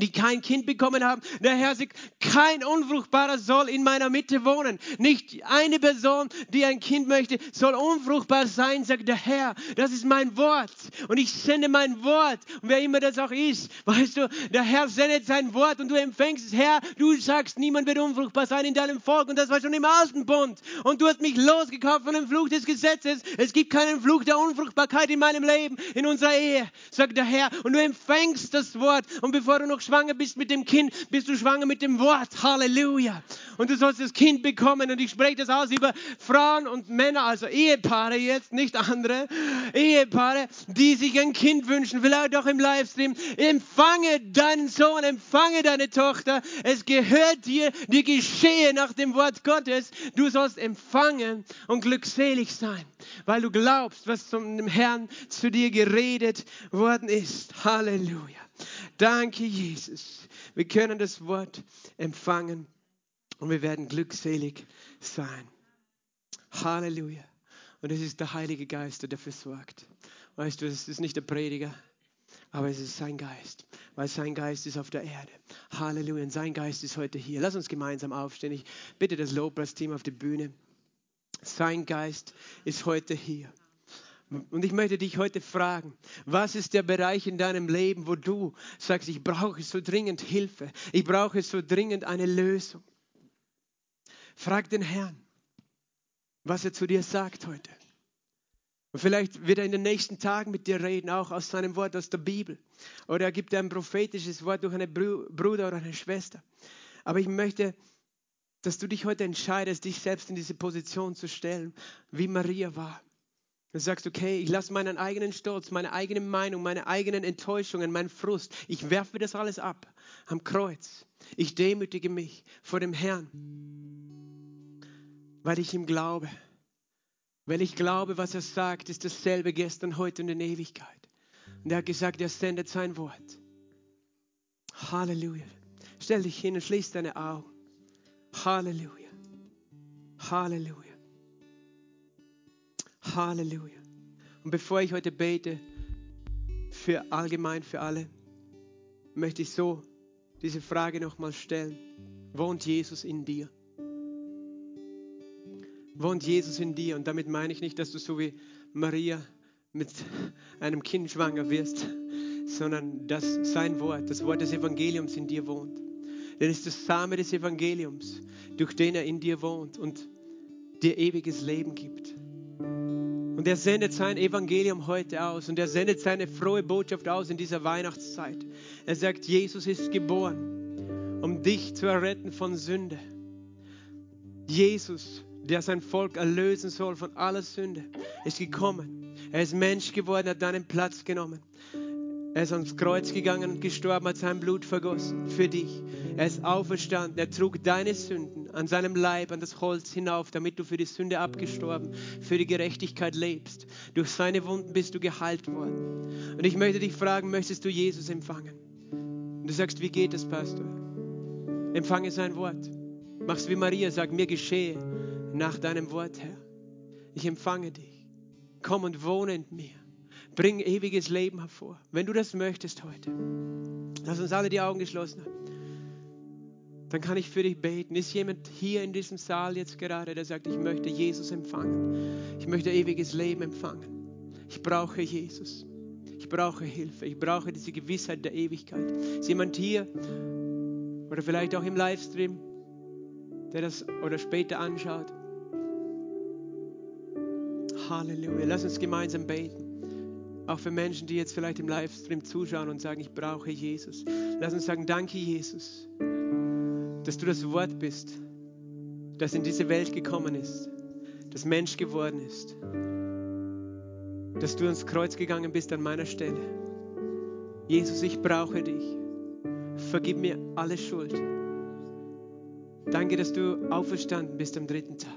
die kein Kind bekommen haben. Der Herr sagt, kein Unfruchtbarer soll in meiner Mitte wohnen. Nicht eine Person, die ein Kind möchte, soll unfruchtbar sein, sagt der Herr. Das ist mein Wort. Und ich sende mein Wort. Und wer immer das auch ist, weißt du, der Herr sendet sein Wort und du empfängst es. Herr, du sagst, niemand wird unfruchtbar sein in deinem Volk. Und das war schon im alten Bund. Und du hast mich losgekauft von dem Fluch des Gesetzes. Es gibt keinen Fluch der Unfruchtbarkeit in meinem Leben, in unserer Ehe, sagt der Herr. Und du empfängst das Wort. Und bevor du noch schwanger bist mit dem Kind, bist du schwanger mit dem Wort. Halleluja. Und du sollst das Kind bekommen. Und ich spreche das aus über Frauen und Männer, also Ehepaare jetzt, nicht andere. Ehepaare, die sich ein Kind wünschen, vielleicht auch im Livestream. Empfange deinen Sohn, empfange deine Tochter. Es gehört dir, die geschehe nach dem Wort Gottes. Du sollst empfangen und glückselig sein, weil du glaubst, was zum Herrn zu dir geredet worden ist. Halleluja. Danke, Jesus. Wir können das Wort empfangen und wir werden glückselig sein. Halleluja. Und es ist der Heilige Geist, der dafür sorgt. Weißt du, es ist nicht der Prediger, aber es ist sein Geist, weil sein Geist ist auf der Erde. Halleluja. Und sein Geist ist heute hier. Lass uns gemeinsam aufstehen. Ich bitte das Lobpreisteam auf die Bühne. Sein Geist ist heute hier. Und ich möchte dich heute fragen, was ist der Bereich in deinem Leben, wo du sagst, ich brauche so dringend Hilfe, ich brauche so dringend eine Lösung. Frag den Herrn. was er zu dir sagt heute. Und vielleicht wird er in den nächsten Tagen mit dir reden, auch aus seinem Wort, aus der Bibel. Oder er gibt dir ein prophetisches Wort durch einen Bruder oder eine Schwester. Aber ich möchte, dass du dich heute entscheidest, dich selbst in diese Position zu stellen, wie Maria war. Du sagst, okay, ich lasse meinen eigenen Stolz, meine eigene Meinung, meine eigenen Enttäuschungen, meinen Frust, ich werfe das alles ab am Kreuz. Ich demütige mich vor dem Herrn, weil ich ihm glaube. Weil ich glaube, was er sagt, ist dasselbe gestern, heute und in Ewigkeit. Und er hat gesagt, er sendet sein Wort. Halleluja. Stell dich hin und schließ deine Augen. Halleluja. Halleluja. Halleluja. Und bevor ich heute bete, für allgemein, für alle, möchte ich so diese Frage nochmal stellen. Wohnt Jesus in dir? Wohnt Jesus in dir? Und damit meine ich nicht, dass du so wie Maria mit einem Kind schwanger wirst, sondern dass sein Wort, das Wort des Evangeliums in dir wohnt. Denn es ist das Same des Evangeliums, durch den er in dir wohnt und dir ewiges Leben gibt. Und er sendet sein Evangelium heute aus und er sendet seine frohe Botschaft aus in dieser Weihnachtszeit. Er sagt, Jesus ist geboren, um dich zu erretten von Sünde. Jesus, der sein Volk erlösen soll von aller Sünde, ist gekommen. Er ist Mensch geworden, hat deinen Platz genommen. Er ist ans Kreuz gegangen und gestorben, hat sein Blut vergossen für dich. Er ist auferstanden, er trug deine Sünden an seinem Leib, an das Holz hinauf, damit du für die Sünde abgestorben, für die Gerechtigkeit lebst. Durch seine Wunden bist du geheilt worden. Und ich möchte dich fragen, möchtest du Jesus empfangen? Und du sagst, wie geht das, Pastor? Empfange sein Wort. Mach's wie Maria, sag, mir geschehe nach deinem Wort, Herr. Ich empfange dich. Komm und wohne in mir. Bring ewiges Leben hervor. Wenn du das möchtest heute, lass uns alle die Augen geschlossen haben. Dann kann ich für dich beten. Ist jemand hier in diesem Saal jetzt gerade, der sagt, ich möchte Jesus empfangen. Ich möchte ewiges Leben empfangen. Ich brauche Jesus. Ich brauche Hilfe. Ich brauche diese Gewissheit der Ewigkeit. Ist jemand hier oder vielleicht auch im Livestream, der das oder später anschaut? Halleluja. Lass uns gemeinsam beten. Auch für Menschen, die jetzt vielleicht im Livestream zuschauen und sagen, ich brauche Jesus. Lass uns sagen, danke Jesus, dass du das Wort bist, das in diese Welt gekommen ist, das Mensch geworden ist, dass du ans Kreuz gegangen bist an meiner Stelle. Jesus, ich brauche dich. Vergib mir alle Schuld. Danke, dass du auferstanden bist am dritten Tag.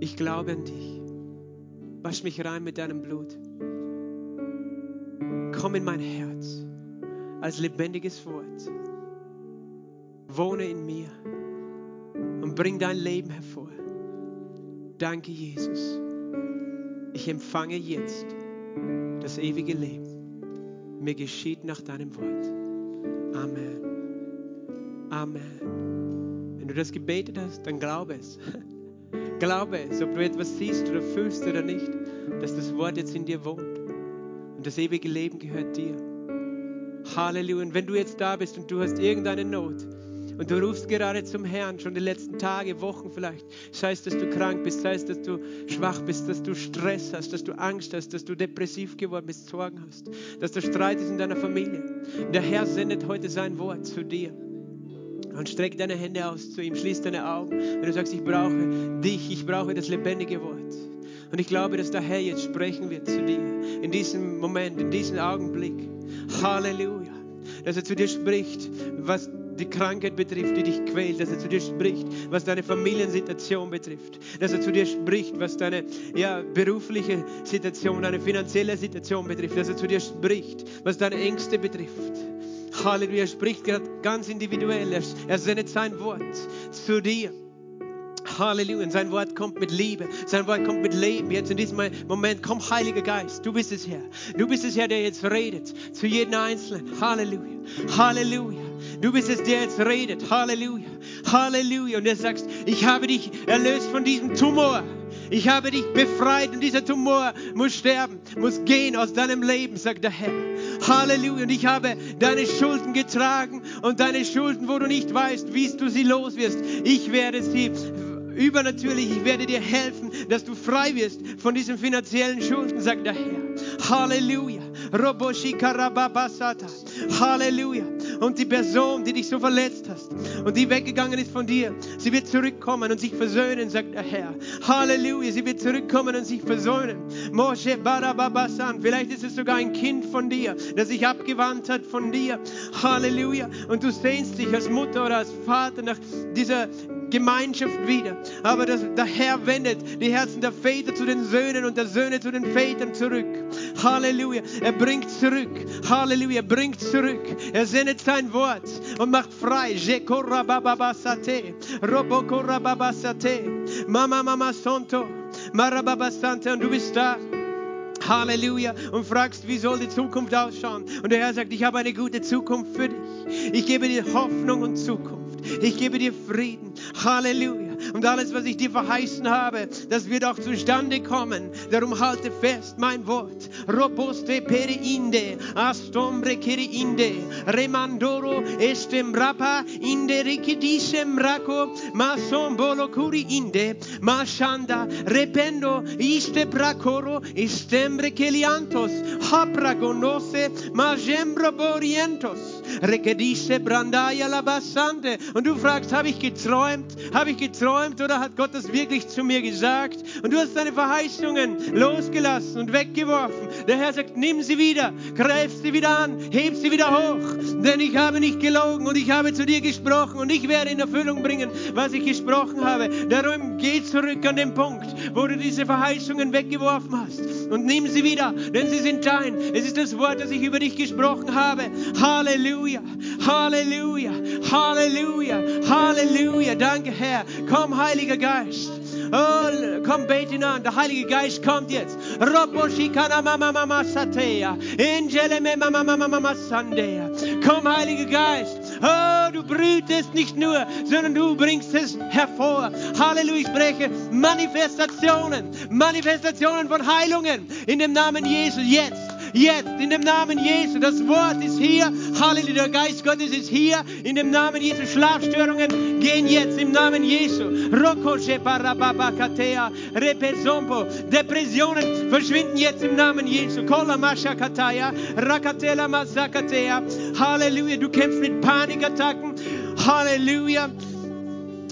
Ich glaube an dich. Wasch mich rein mit deinem Blut. Komm in mein Herz als lebendiges Wort. Wohne in mir und bring dein Leben hervor. Danke, Jesus. Ich empfange jetzt das ewige Leben. Mir geschieht nach deinem Wort. Amen. Amen. Wenn du das gebetet hast, dann glaube es. Glaube es, ob du etwas siehst oder fühlst oder nicht, dass das Wort jetzt in dir wohnt. Und das ewige Leben gehört dir. Halleluja. Und wenn du jetzt da bist und du hast irgendeine Not und du rufst gerade zum Herrn, schon die letzten Tage, Wochen vielleicht, sei es, dass du krank bist, sei es, dass du schwach bist, dass du Stress hast, dass du Angst hast, dass du depressiv geworden bist, Sorgen hast, dass der Streit ist in deiner Familie. Der Herr sendet heute sein Wort zu dir. Und streck deine Hände aus zu ihm, schließ deine Augen. Wenn du sagst, ich brauche dich, ich brauche das lebendige Wort. Und ich glaube, dass der Herr jetzt sprechen wird zu dir. In diesem Moment, in diesem Augenblick. Halleluja. Dass er zu dir spricht, was die Krankheit betrifft, die dich quält, dass er zu dir spricht, was deine Familiensituation betrifft, dass er zu dir spricht, was deine ja, berufliche Situation, deine finanzielle Situation betrifft, dass er zu dir spricht, was deine Ängste betrifft. Halleluja, er spricht gerade ganz individuell. Er, er sendet sein Wort zu dir. Halleluja. Sein Wort kommt mit Liebe. Sein Wort kommt mit Leben. Jetzt in diesem Moment, komm, Heiliger Geist. Du bist es Herr. Du bist es Herr, der jetzt redet. Zu jedem Einzelnen. Halleluja. Halleluja. Du bist es, der jetzt redet. Halleluja. Halleluja. Und er sagt, ich habe dich erlöst von diesem Tumor. Ich habe dich befreit und dieser Tumor muss sterben, muss gehen aus deinem Leben, sagt der Herr. Halleluja. Und ich habe deine Schulden getragen und deine Schulden, wo du nicht weißt, wie du sie los wirst. Ich werde sie übernatürlich, ich werde dir helfen, dass du frei wirst von diesen finanziellen Schulden, sagt der Herr. Halleluja. Halleluja. Und die Person, die dich so verletzt hast und die weggegangen ist von dir, sie wird zurückkommen und sich versöhnen, sagt der Herr. Halleluja. Sie wird zurückkommen und sich versöhnen. Moshe Barababasan. Vielleicht ist es sogar ein Kind von dir, das sich abgewandt hat von dir. Halleluja. Und du sehnst dich als Mutter oder als Vater nach dieser Gemeinschaft wieder. Aber das, der Herr wendet die Herzen der Väter zu den Söhnen und der Söhne zu den Vätern zurück. Halleluja. Er bringt zurück. Halleluja. Er bringt zurück. Er sendet sein Wort und macht frei. Mama Mama Sonto. Marababasante. Und du bist da. Halleluja. Und fragst, wie soll die Zukunft ausschauen? Und der Herr sagt, ich habe eine gute Zukunft für dich. Ich gebe dir Hoffnung und Zukunft. Ich gebe dir Frieden. Halleluja. Und alles, was ich dir verheißen habe, das wird auch zustande kommen. Darum halte fest mein Wort. Robuste periinde, astombre kiriinde, remandoro estem rapa, inde rikidisem masombolo kuri inde, mashanda, rependo, iste bracoro, istembre keliantos, hapragonose, majembro borientos, Und du fragst, habe ich geträumt? Habe ich geträumt oder hat Gott das wirklich zu mir gesagt? Und du hast deine Verheißungen losgelassen und weggeworfen. Der Herr sagt, nimm sie wieder, greif sie wieder an, heb sie wieder hoch. Denn ich habe nicht gelogen und ich habe zu dir gesprochen und ich werde in Erfüllung bringen, was ich gesprochen habe. Darum geh zurück an den Punkt, wo du diese Verheißungen weggeworfen hast und nimm sie wieder, denn sie sind dein. Es ist das Wort, das ich über dich gesprochen habe. Halleluja, Halleluja, Halleluja, Halleluja. Danke, Herr. Komm, Heiliger Geist. Oh, komm, bete ihn an. Der Heilige Geist kommt jetzt. Komm, Heiliger Geist. Oh, du brütest nicht nur, sondern du bringst es hervor. Halleluja, ich spreche Manifestationen, Manifestationen von Heilungen in dem Namen Jesu jetzt. Jetzt, in dem Namen Jesu. Das Wort ist hier. Halleluja, der Geist Gottes ist hier. In dem Namen Jesu. Schlafstörungen gehen jetzt im Namen Jesu. Repesompo. Depressionen verschwinden jetzt im Namen Jesu. Kola masha kataya, rakatela masakatea. Halleluja, du kämpfst mit Panikattacken. Halleluja.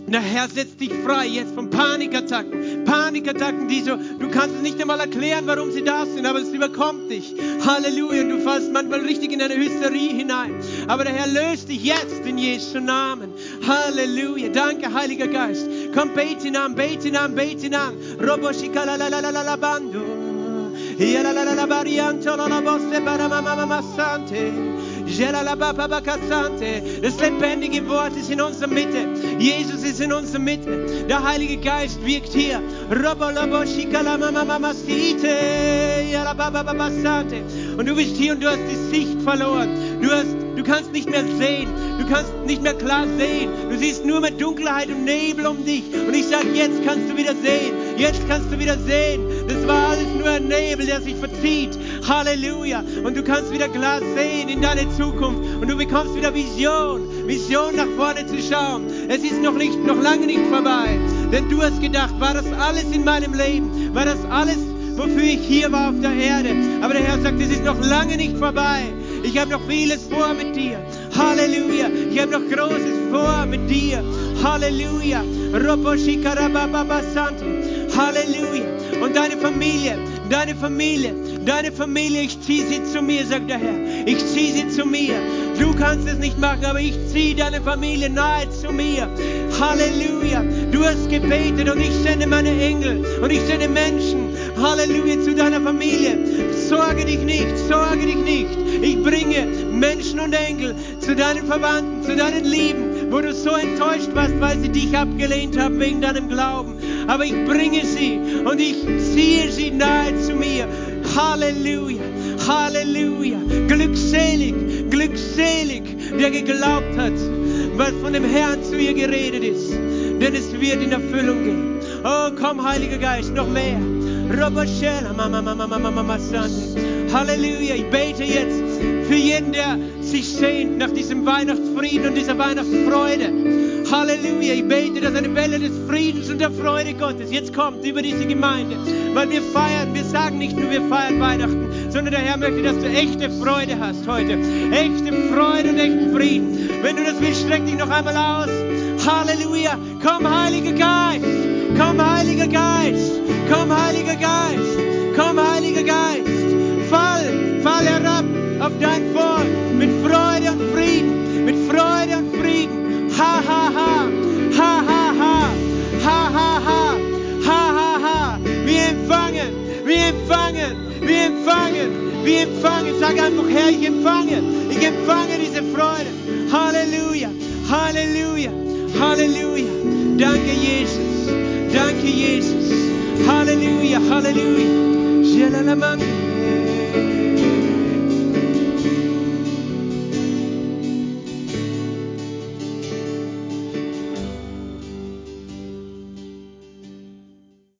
Der Herr setzt dich frei jetzt von Panikattacken. Panikattacken, die so, du kannst es nicht einmal erklären, warum sie da sind, aber es überkommt dich. Halleluja. Du fällst manchmal richtig in eine Hysterie hinein. Aber der Herr löst dich jetzt in Jesu Namen. Halleluja. Danke, Heiliger Geist. Komm, bete ihn an, bete ihn an, bete ihn an. Roboshikalalalalalalabando. Das lebendige Wort ist in unserer Mitte. Jesus ist in unserer Mitte. Der Heilige Geist wirkt hier. Und du bist hier und du hast die Sicht verloren. Du, hast, du kannst nicht mehr sehen. Du kannst nicht mehr klar sehen. Du siehst nur mit Dunkelheit und Nebel um dich. Und ich sage, jetzt kannst du wieder sehen. Jetzt kannst du wieder sehen. Das war alles nur ein Nebel, der sich verzieht. Halleluja. Und du kannst wieder klar sehen in deine Zukunft. Und du bekommst wieder Vision. Vision nach vorne zu schauen. Es ist noch nicht, noch lange nicht vorbei. Denn du hast gedacht, war das alles in meinem Leben? War das alles, wofür ich hier war auf der Erde? Aber der Herr sagt, es ist noch lange nicht vorbei. Ich habe noch vieles vor mit dir. Halleluja. Ich habe noch Großes vor mit dir. Halleluja. Halleluja. Und deine Familie, deine Familie, deine Familie, ich ziehe sie zu mir, sagt der Herr. Ich ziehe sie zu mir. Du kannst es nicht machen, aber ich ziehe deine Familie nahe zu mir. Halleluja. Du hast gebetet und ich sende meine Engel und ich sende Menschen. Halleluja zu deiner Familie. Sorge dich nicht, sorge dich nicht. Ich bringe Menschen und Engel zu deinen Verwandten, zu deinen Lieben, wo du so enttäuscht warst, weil sie dich abgelehnt haben wegen deinem Glauben. Aber ich bringe sie und ich ziehe sie nahe zu mir. Halleluja, Halleluja. Glückselig, glückselig, der geglaubt hat, was von dem Herrn zu ihr geredet ist. Denn es wird in Erfüllung gehen. Oh, komm, Heiliger Geist, noch mehr. Roboshela, Mama, Mama, Mama, Mama, Sante. Halleluja, ich bete jetzt für jeden, der sich sehnt nach diesem Weihnachtsfrieden und dieser Weihnachtsfreude. Halleluja. Ich bete, dass eine Welle des Friedens und der Freude Gottes jetzt kommt über diese Gemeinde. Weil wir feiern, wir sagen nicht nur, wir feiern Weihnachten, sondern der Herr möchte, dass du echte Freude hast heute. Echte Freude und echten Frieden. Wenn du das willst, streck dich noch einmal aus. Halleluja. Komm, Heiliger Geist. Komm, Heiliger Geist. Komm, Heiliger Geist. Komm, Heiliger Geist. Fall, fall herab auf dein Volk Wir empfangen. Sag einfach, Herr, ich empfange. Ich empfange diese Freude. Halleluja. Halleluja. Halleluja. Danke, Jesus. Danke, Jesus. Halleluja. Halleluja.